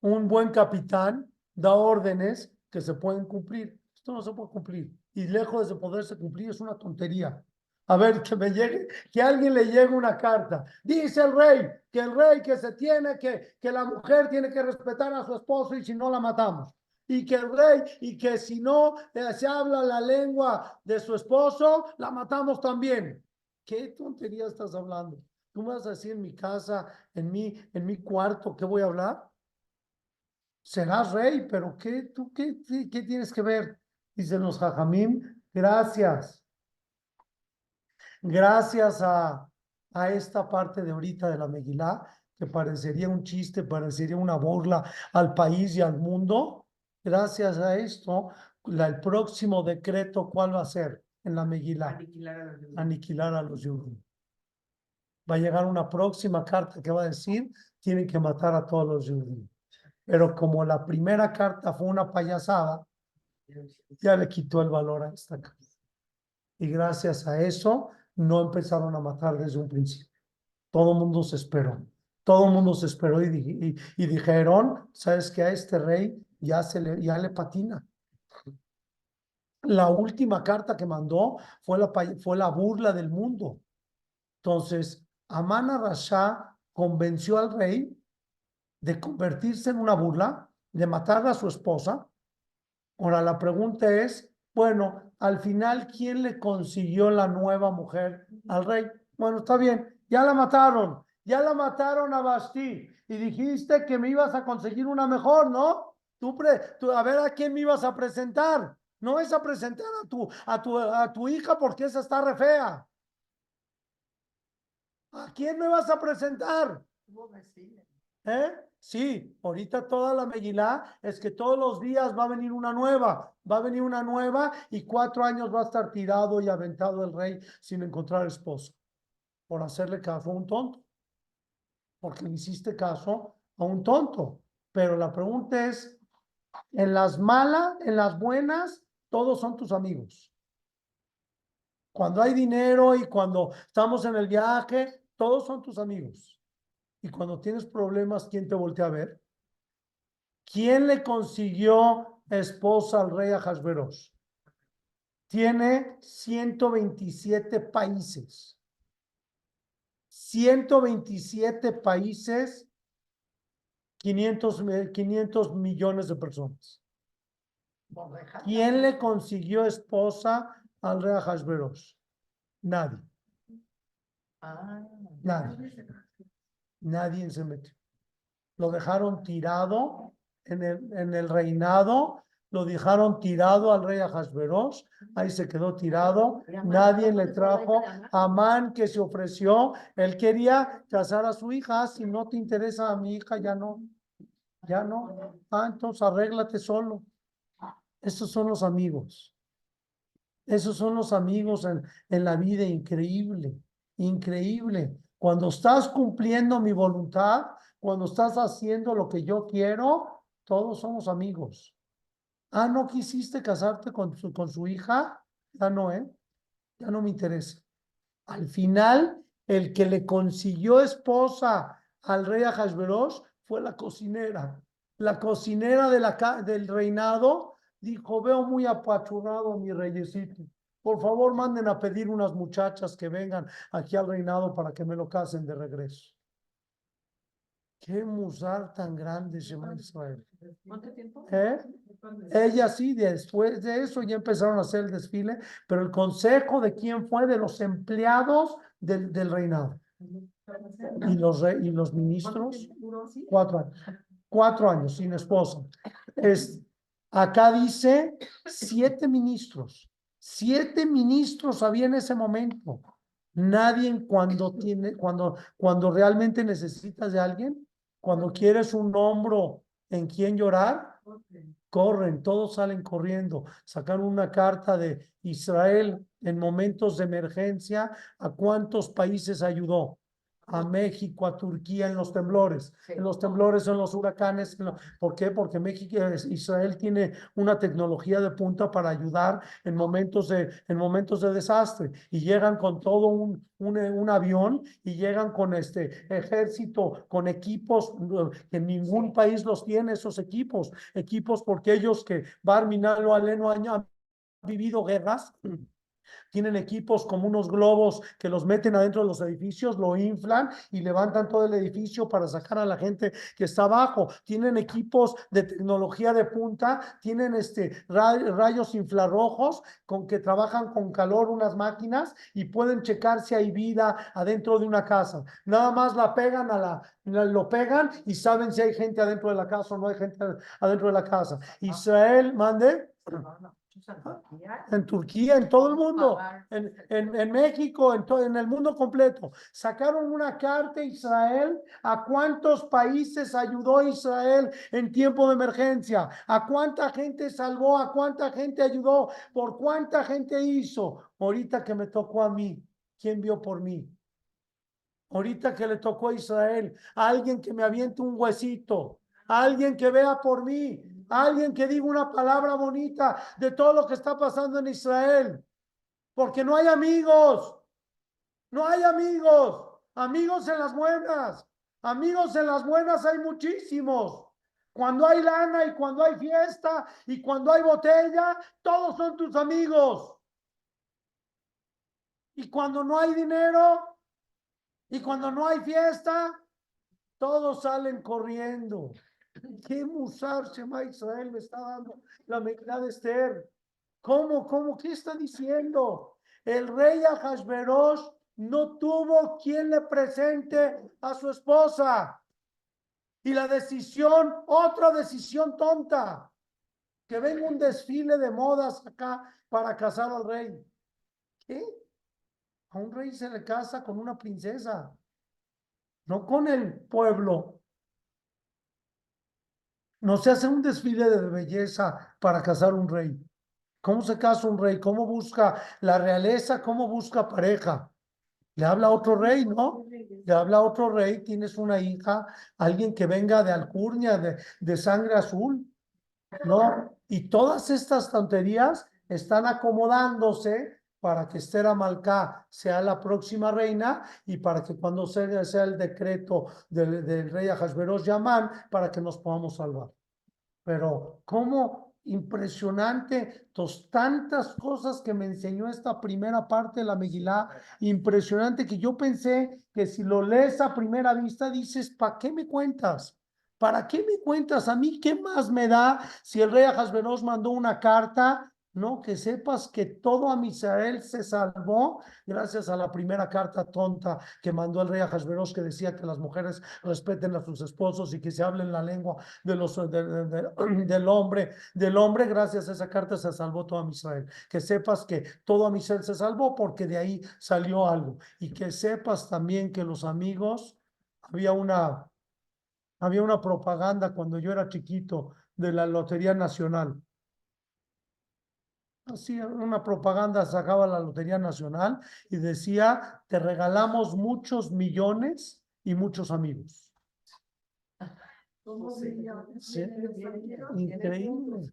Un buen capitán da órdenes que se pueden cumplir. Esto no se puede cumplir. Y lejos de poderse cumplir es una tontería. A ver, que me llegue, que alguien le llegue una carta. Dice el rey que el rey que se tiene que, que la mujer tiene que respetar a su esposo y si no la matamos. Y que el rey, y que si no eh, se habla la lengua de su esposo, la matamos también. ¿Qué tontería estás hablando? ¿Tú me vas a decir en mi casa, en mi, en mi cuarto, qué voy a hablar? Serás rey, pero ¿qué, tú, qué, qué, qué tienes que ver? Dicen los jajamim, gracias. Gracias a, a esta parte de ahorita de la Megilá, que parecería un chiste, parecería una burla al país y al mundo. Gracias a esto, la- el próximo decreto, ¿cuál va a ser en la Megilá? Aniquilar a los judíos. Aniquilar a los judíos. Va a llegar una próxima carta que va a decir, tienen que matar a todos los judíos. Pero como la primera carta fue una payasada, ya le quitó el valor a esta carta. Y gracias a eso no empezaron a matar desde un principio. Todo el mundo se esperó. Todo el mundo se esperó y, di- y- y dijeron, sabes que a este rey ya, le, patina. La última carta que mandó fue la, fue la burla del mundo. Entonces, Amana Rasha convenció al rey de convertirse en una burla, de matar a su esposa. Ahora la pregunta es, bueno, al final, ¿quién le consiguió la nueva mujer al rey? Bueno, está bien, ya la mataron, ya la mataron a Basti y dijiste que me ibas a conseguir una mejor, ¿no? Tú, pre- tú- a ver a quién me ibas a presentar. No es a presentar a tu, a tu, a tu hija porque esa está re fea. ¿A quién me vas a presentar? ¿Eh? Sí, ahorita toda la Megilá es que todos los días va a venir una nueva, va a venir una nueva y cuatro años va a estar tirado y aventado el rey sin encontrar esposa por hacerle caso a un tonto. Porque le hiciste caso a un tonto. Pero la pregunta es, en las malas, en las buenas, todos son tus amigos. Cuando hay dinero y cuando estamos en el viaje, todos son tus amigos. Y cuando tienes problemas, ¿quién te voltea a ver? ¿Quién le consiguió esposa al rey Ahasveros? Tiene 127 países. 127 países, 500, mi- 500 millones de personas. ¿Quién le consiguió esposa al rey Ahasveros? Nadie. Ah, Nadie. Nadie se metió. Lo dejaron tirado en el, en el reinado, lo dejaron tirado al rey Ahasveros, ahí se quedó tirado, nadie ¿cómo le trajo Amán? que se ofreció, él quería casar a su hija, si no te interesa a mi hija, ya no, ya no, ah, entonces arréglate solo. Esos son los amigos. Esos son los amigos en, en la vida, increíble, increíble. Cuando estás cumpliendo mi voluntad, cuando estás haciendo lo que yo quiero, todos somos amigos. Ah, ¿no quisiste casarte con su, con su hija? Ya no, ¿eh? Ya no me interesa. Al final, el que le consiguió esposa al rey Ahasveros fue la cocinera. La cocinera del reinado dijo, veo muy apachurrado a mi reyesito. Por favor, manden a pedir unas muchachas que vengan aquí al reinado para que me lo casen de regreso. Qué musar tan grande, Shema Israel. ¿Cuánto tiempo? ¿Eh? Ella sí, después de eso ya empezaron a hacer el desfile, pero el consejo de quién fue de los empleados del, del reinado y los, re- y los ¿Cuánto ministros, cuatro años, cuatro años sin esposa. Es, acá dice siete ministros, siete ministros había en ese momento. Nadie cuando tiene, cuando, cuando realmente necesitas de alguien, cuando quieres un hombro en quien llorar, corren, todos salen corriendo, sacan una carta de Israel en momentos de emergencia, ¿a cuántos países ayudó? A México, a Turquía en los temblores, Sí. en los temblores, en los huracanes. ¿Por qué? Porque México, es- Israel tiene una tecnología de punta para ayudar en momentos de, en momentos de desastre y llegan con todo un, un, eh, un avión y llegan con este ejército, con equipos eh, que ningún Sí. país los tiene, esos equipos, equipos porque ellos que Barminalo Aleno han vivido guerras, tienen equipos como unos globos que los meten adentro de los edificios, lo inflan y levantan todo el edificio para sacar a la gente que está abajo. Tienen equipos de tecnología de punta, tienen este ra- rayos infrarrojos con que trabajan con calor unas máquinas y pueden checar si hay vida adentro de una casa. Nada más la pegan a la, lo pegan y saben si hay gente adentro de la casa o no hay gente adentro de la casa. Israel, mande en Turquía. en todo el mundo, en, en, en México, en, todo en el mundo completo. Sacaron una carta a Israel a cuántos países ayudó Israel en tiempo de emergencia, a cuánta gente salvó, a cuánta gente ayudó, por cuánta gente hizo. Ahorita que me tocó a mí, ¿quién vio por mí? Ahorita que le tocó a Israel, alguien que me aviente un huesito, alguien que vea por mí, alguien que diga una palabra bonita de todo lo que está pasando en Israel. Porque no hay amigos, no hay amigos, amigos en las buenas, amigos en las buenas hay muchísimos. Cuando hay lana y cuando hay fiesta y cuando hay botella, todos son tus amigos. Y cuando no hay dinero y cuando no hay fiesta, todos salen corriendo. ¿Qué musar Shema Israel me está dando la Megilá de Esther? ¿Cómo, cómo, qué está diciendo? El rey Ahasverosh no tuvo quien le presente a su esposa. Y la decisión, otra decisión tonta, que venga un desfile de modas acá para casar al rey. ¿Qué? A un rey se le casa con una princesa, no con el pueblo. No se hace un desfile de belleza para casar un rey. ¿Cómo se casa un rey? ¿Cómo busca la realeza? ¿Cómo busca pareja? Le habla a otro rey, ¿no? Le habla a otro rey, tienes una hija, alguien que venga de alcurnia, de, de sangre azul, ¿no? Y todas estas tonterías están acomodándose para que Esther Amalcá sea la próxima reina y para que cuando sea, sea el decreto del, del rey Ahasverosh Yamán, para que nos podamos salvar. Pero, ¿cómo impresionante, tos, tantas cosas que me enseñó esta primera parte de la Megilá, impresionante que yo pensé que si lo lees a primera vista dices, ¿para qué me cuentas? ¿Para qué me cuentas? A mí, ¿qué más me da si el rey Ahasverosh mandó una carta no, que sepas que todo a Misael se salvó gracias a la primera carta tonta que mandó el rey Ahasveros que decía que las mujeres respeten a sus esposos y que se hablen la lengua de los, del hombre. Del hombre, gracias a esa carta se salvó todo a Misael. Que sepas que todo a Misael se salvó porque de ahí salió algo. Y que sepas también que los amigos, había una, había una propaganda cuando yo era chiquito de la Lotería Nacional Así, una propaganda sacaba la Lotería Nacional y decía, te regalamos muchos millones y muchos amigos. Increíble,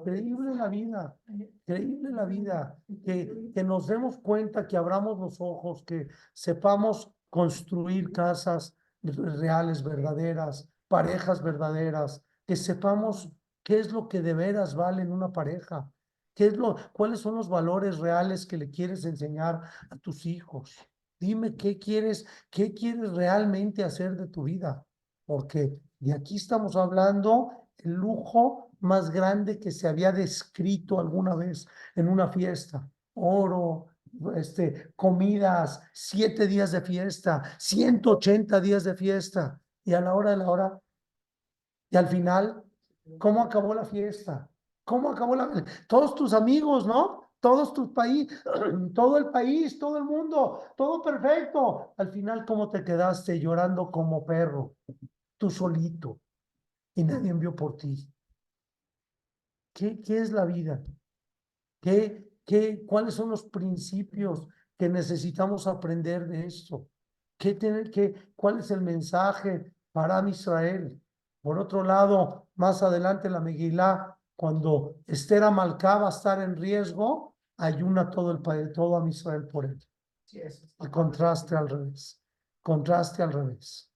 increíble la vida, increíble la vida, que, que nos demos cuenta, que abramos los ojos, que sepamos construir casas reales, verdaderas, parejas verdaderas, que sepamos qué es lo que de veras vale en una pareja, ¿Qué es lo, ¿Cuáles son los valores reales que le quieres enseñar a tus hijos? Dime qué quieres, qué quieres realmente hacer de tu vida, porque de aquí estamos hablando el lujo más grande que se había descrito alguna vez en una fiesta. Oro, este, comidas, siete días de fiesta, 180 días de fiesta. Y a la hora de la hora, y al final, ¿cómo acabó la fiesta? ¿Cómo acabó la... Todos tus amigos, ¿no? Todos tus países, todo el país, todo el mundo, todo perfecto. Al final, ¿cómo te quedaste llorando como perro? Tú solito. Y nadie envió por ti. ¿Qué, qué es la vida? ¿Qué, qué, ¿Cuáles son los principios que necesitamos aprender de esto? ¿Qué tener, qué, ¿Cuál es el mensaje para Israel? Por otro lado, más adelante la Megilá cuando Esther Amalcá va a estar en riesgo, ayuna todo el país, todo a Israel por él. El contraste al revés. Contraste al revés.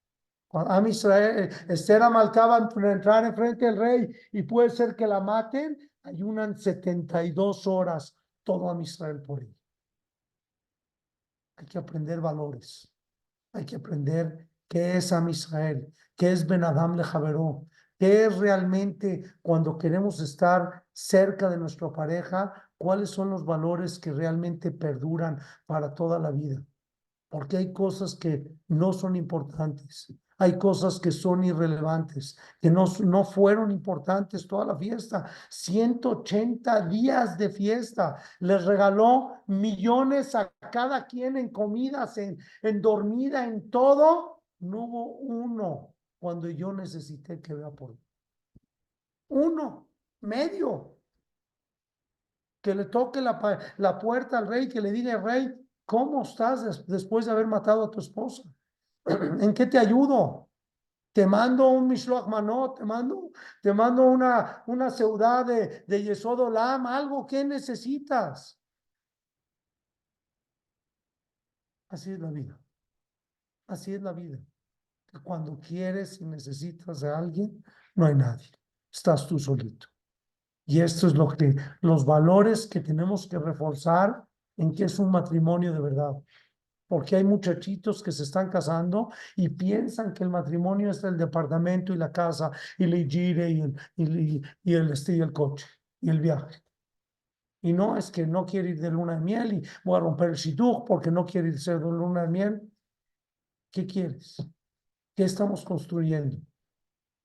A Israel, Esther Amalcá va a entrar enfrente del rey y puede ser que la maten, ayunan 72 horas todo a Israel por él. Hay que aprender valores. Hay que aprender qué es Am Israel, qué es Ben Adam Lejaveró, ¿Qué es realmente cuando queremos estar cerca de nuestra pareja? ¿Cuáles son los valores que realmente perduran para toda la vida? Porque hay cosas que no son importantes. Hay cosas que son irrelevantes, que no, no fueron importantes toda la fiesta. 180 días de fiesta. Les regaló millones a cada quien en comidas, en, en dormida, en todo. No hubo uno cuando yo necesité que vea por mí. Uno, medio. Que le toque la, la puerta al rey, que le diga, rey, ¿cómo estás después de haber matado a tu esposa? ¿En qué te ayudo? Te mando un Mishloach Manot, te mando, te mando una, una ciudad de, de algo que necesitas. Así es la vida. Así es la vida que cuando quieres y necesitas a alguien, no hay nadie. Estás tú solito. Y esto es lo que, los valores que tenemos que reforzar en que es un matrimonio de verdad. Porque hay muchachitos que se están casando y piensan que el matrimonio es el departamento y la casa y el gire y el, y, y el, este, y el coche y el viaje. Y no es que no quiere ir de luna de miel y voy a romper el shidduch porque no quiere irse de luna de miel. ¿Qué quieres? ¿Qué estamos construyendo?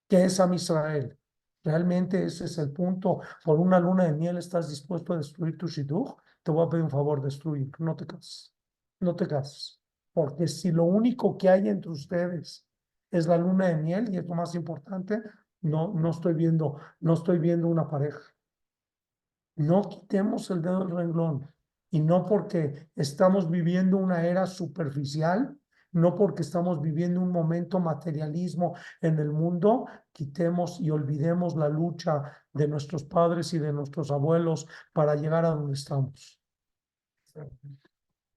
¿Qué es Am Israel? ¿Realmente ese es el punto? ¿Por una luna de miel estás dispuesto a destruir tu shidduch? Te voy a pedir un favor, destruir, no te cases. No te cases. Porque si lo único que hay entre ustedes es la luna de miel y es lo más importante, no, no estoy viendo, no estoy viendo una pareja. No quitemos el dedo del renglón y no porque estamos viviendo una era superficial, no porque estamos viviendo un momento materialismo en el mundo, quitemos y olvidemos la lucha de nuestros padres y de nuestros abuelos para llegar a donde estamos.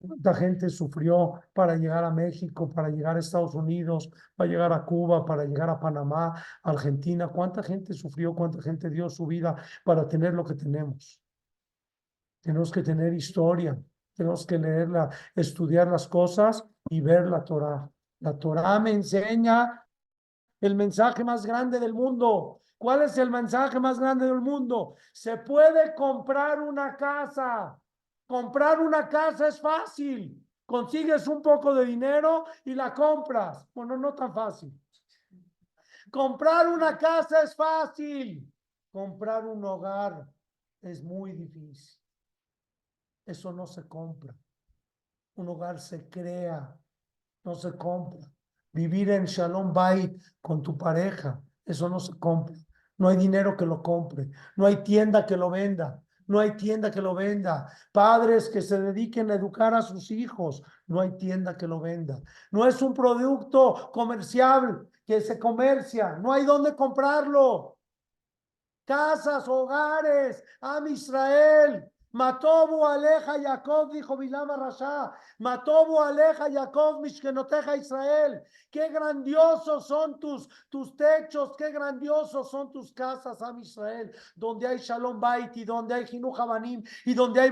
¿Cuánta gente sufrió para llegar a México, para llegar a Estados Unidos, para llegar a Cuba, para llegar a Panamá, Argentina? ¿Cuánta gente sufrió, cuánta gente dio su vida para tener lo que tenemos? Tenemos que tener historia, tenemos que leerla, estudiar las cosas y ver la Torah. La Torah me enseña el mensaje más grande del mundo. ¿Cuál es el mensaje más grande del mundo? Se puede comprar una casa. Comprar una casa es fácil. Consigues un poco de dinero y la compras. Bueno, no tan fácil. Comprar una casa es fácil. Comprar un hogar es muy difícil. Eso no se compra. Un hogar se crea, no se compra. Vivir en Shalom Bait con tu pareja, eso no se compra. No hay dinero que lo compre, no hay tienda que lo venda, no hay tienda que lo venda. Padres que se dediquen a educar a sus hijos, no hay tienda que lo venda. No es un producto comercial que se comercia, no hay dónde comprarlo. Casas, hogares, Am Israel, Matobu aleja Jacob, dijo Bilama Rasha. Matobu aleja Jacob, Mishkenoteja Israel. Qué grandiosos son tus, tus techos, qué grandiosos son tus casas, Am Israel, donde hay Shalom Bait y donde hay Hinu Habanim y donde hay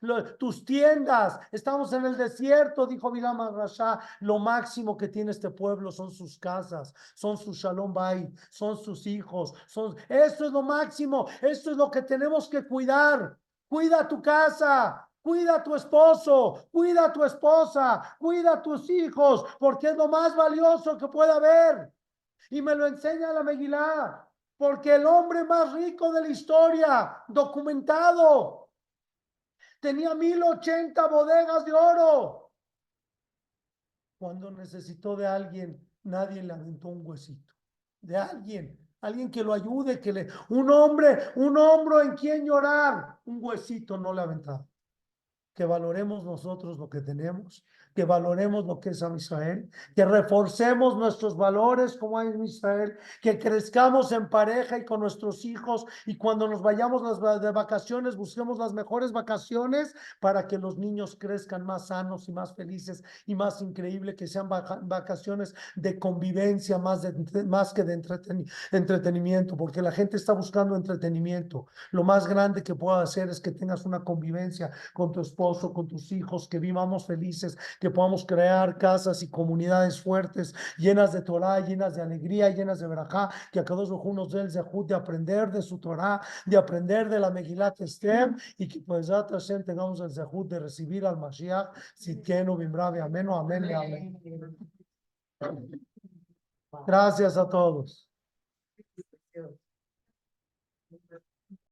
lo- tus tiendas. Estamos en el desierto, dijo Bilama Rasha. Lo máximo que tiene este pueblo son sus casas, son sus Shalom Bait, son sus hijos. Son... Esto es lo máximo, esto es lo que tenemos que cuidar. Cuida tu casa, cuida tu esposo, cuida tu esposa, cuida tus hijos, porque es lo más valioso que puede haber. Y me lo enseña la Megilá, porque el hombre más rico de la historia, documentado, tenía mil ochenta bodegas de oro. Cuando necesitó de alguien, nadie le aventó un huesito. De alguien, alguien que lo ayude, que le, un hombre, un hombro en quien llorar, un huesito no le aventaba. Que valoremos nosotros lo que tenemos, que valoremos lo que es a Israel, que reforcemos nuestros valores como en Israel, que crezcamos en pareja y con nuestros hijos y cuando nos vayamos de vacaciones busquemos las mejores vacaciones para que los niños crezcan más sanos y más felices y más increíble que sean vaca- vacaciones de convivencia más, de, más que de entreteni- entretenimiento, porque la gente está buscando entretenimiento. Lo más grande que pueda hacer es que tengas una convivencia con tu esposo, con tus hijos, que vivamos felices, que podamos crear casas y comunidades fuertes, llenas de Torah, llenas de alegría, llenas de verajá, que a cada uno nos dé el zehut de aprender de su Torah, de aprender de la Megilat Esther, y que pues ya tengamos el zehut de recibir al Mashiach, Sitkenu, Bimbrabe, amén, o amén, y amén. Gracias a todos.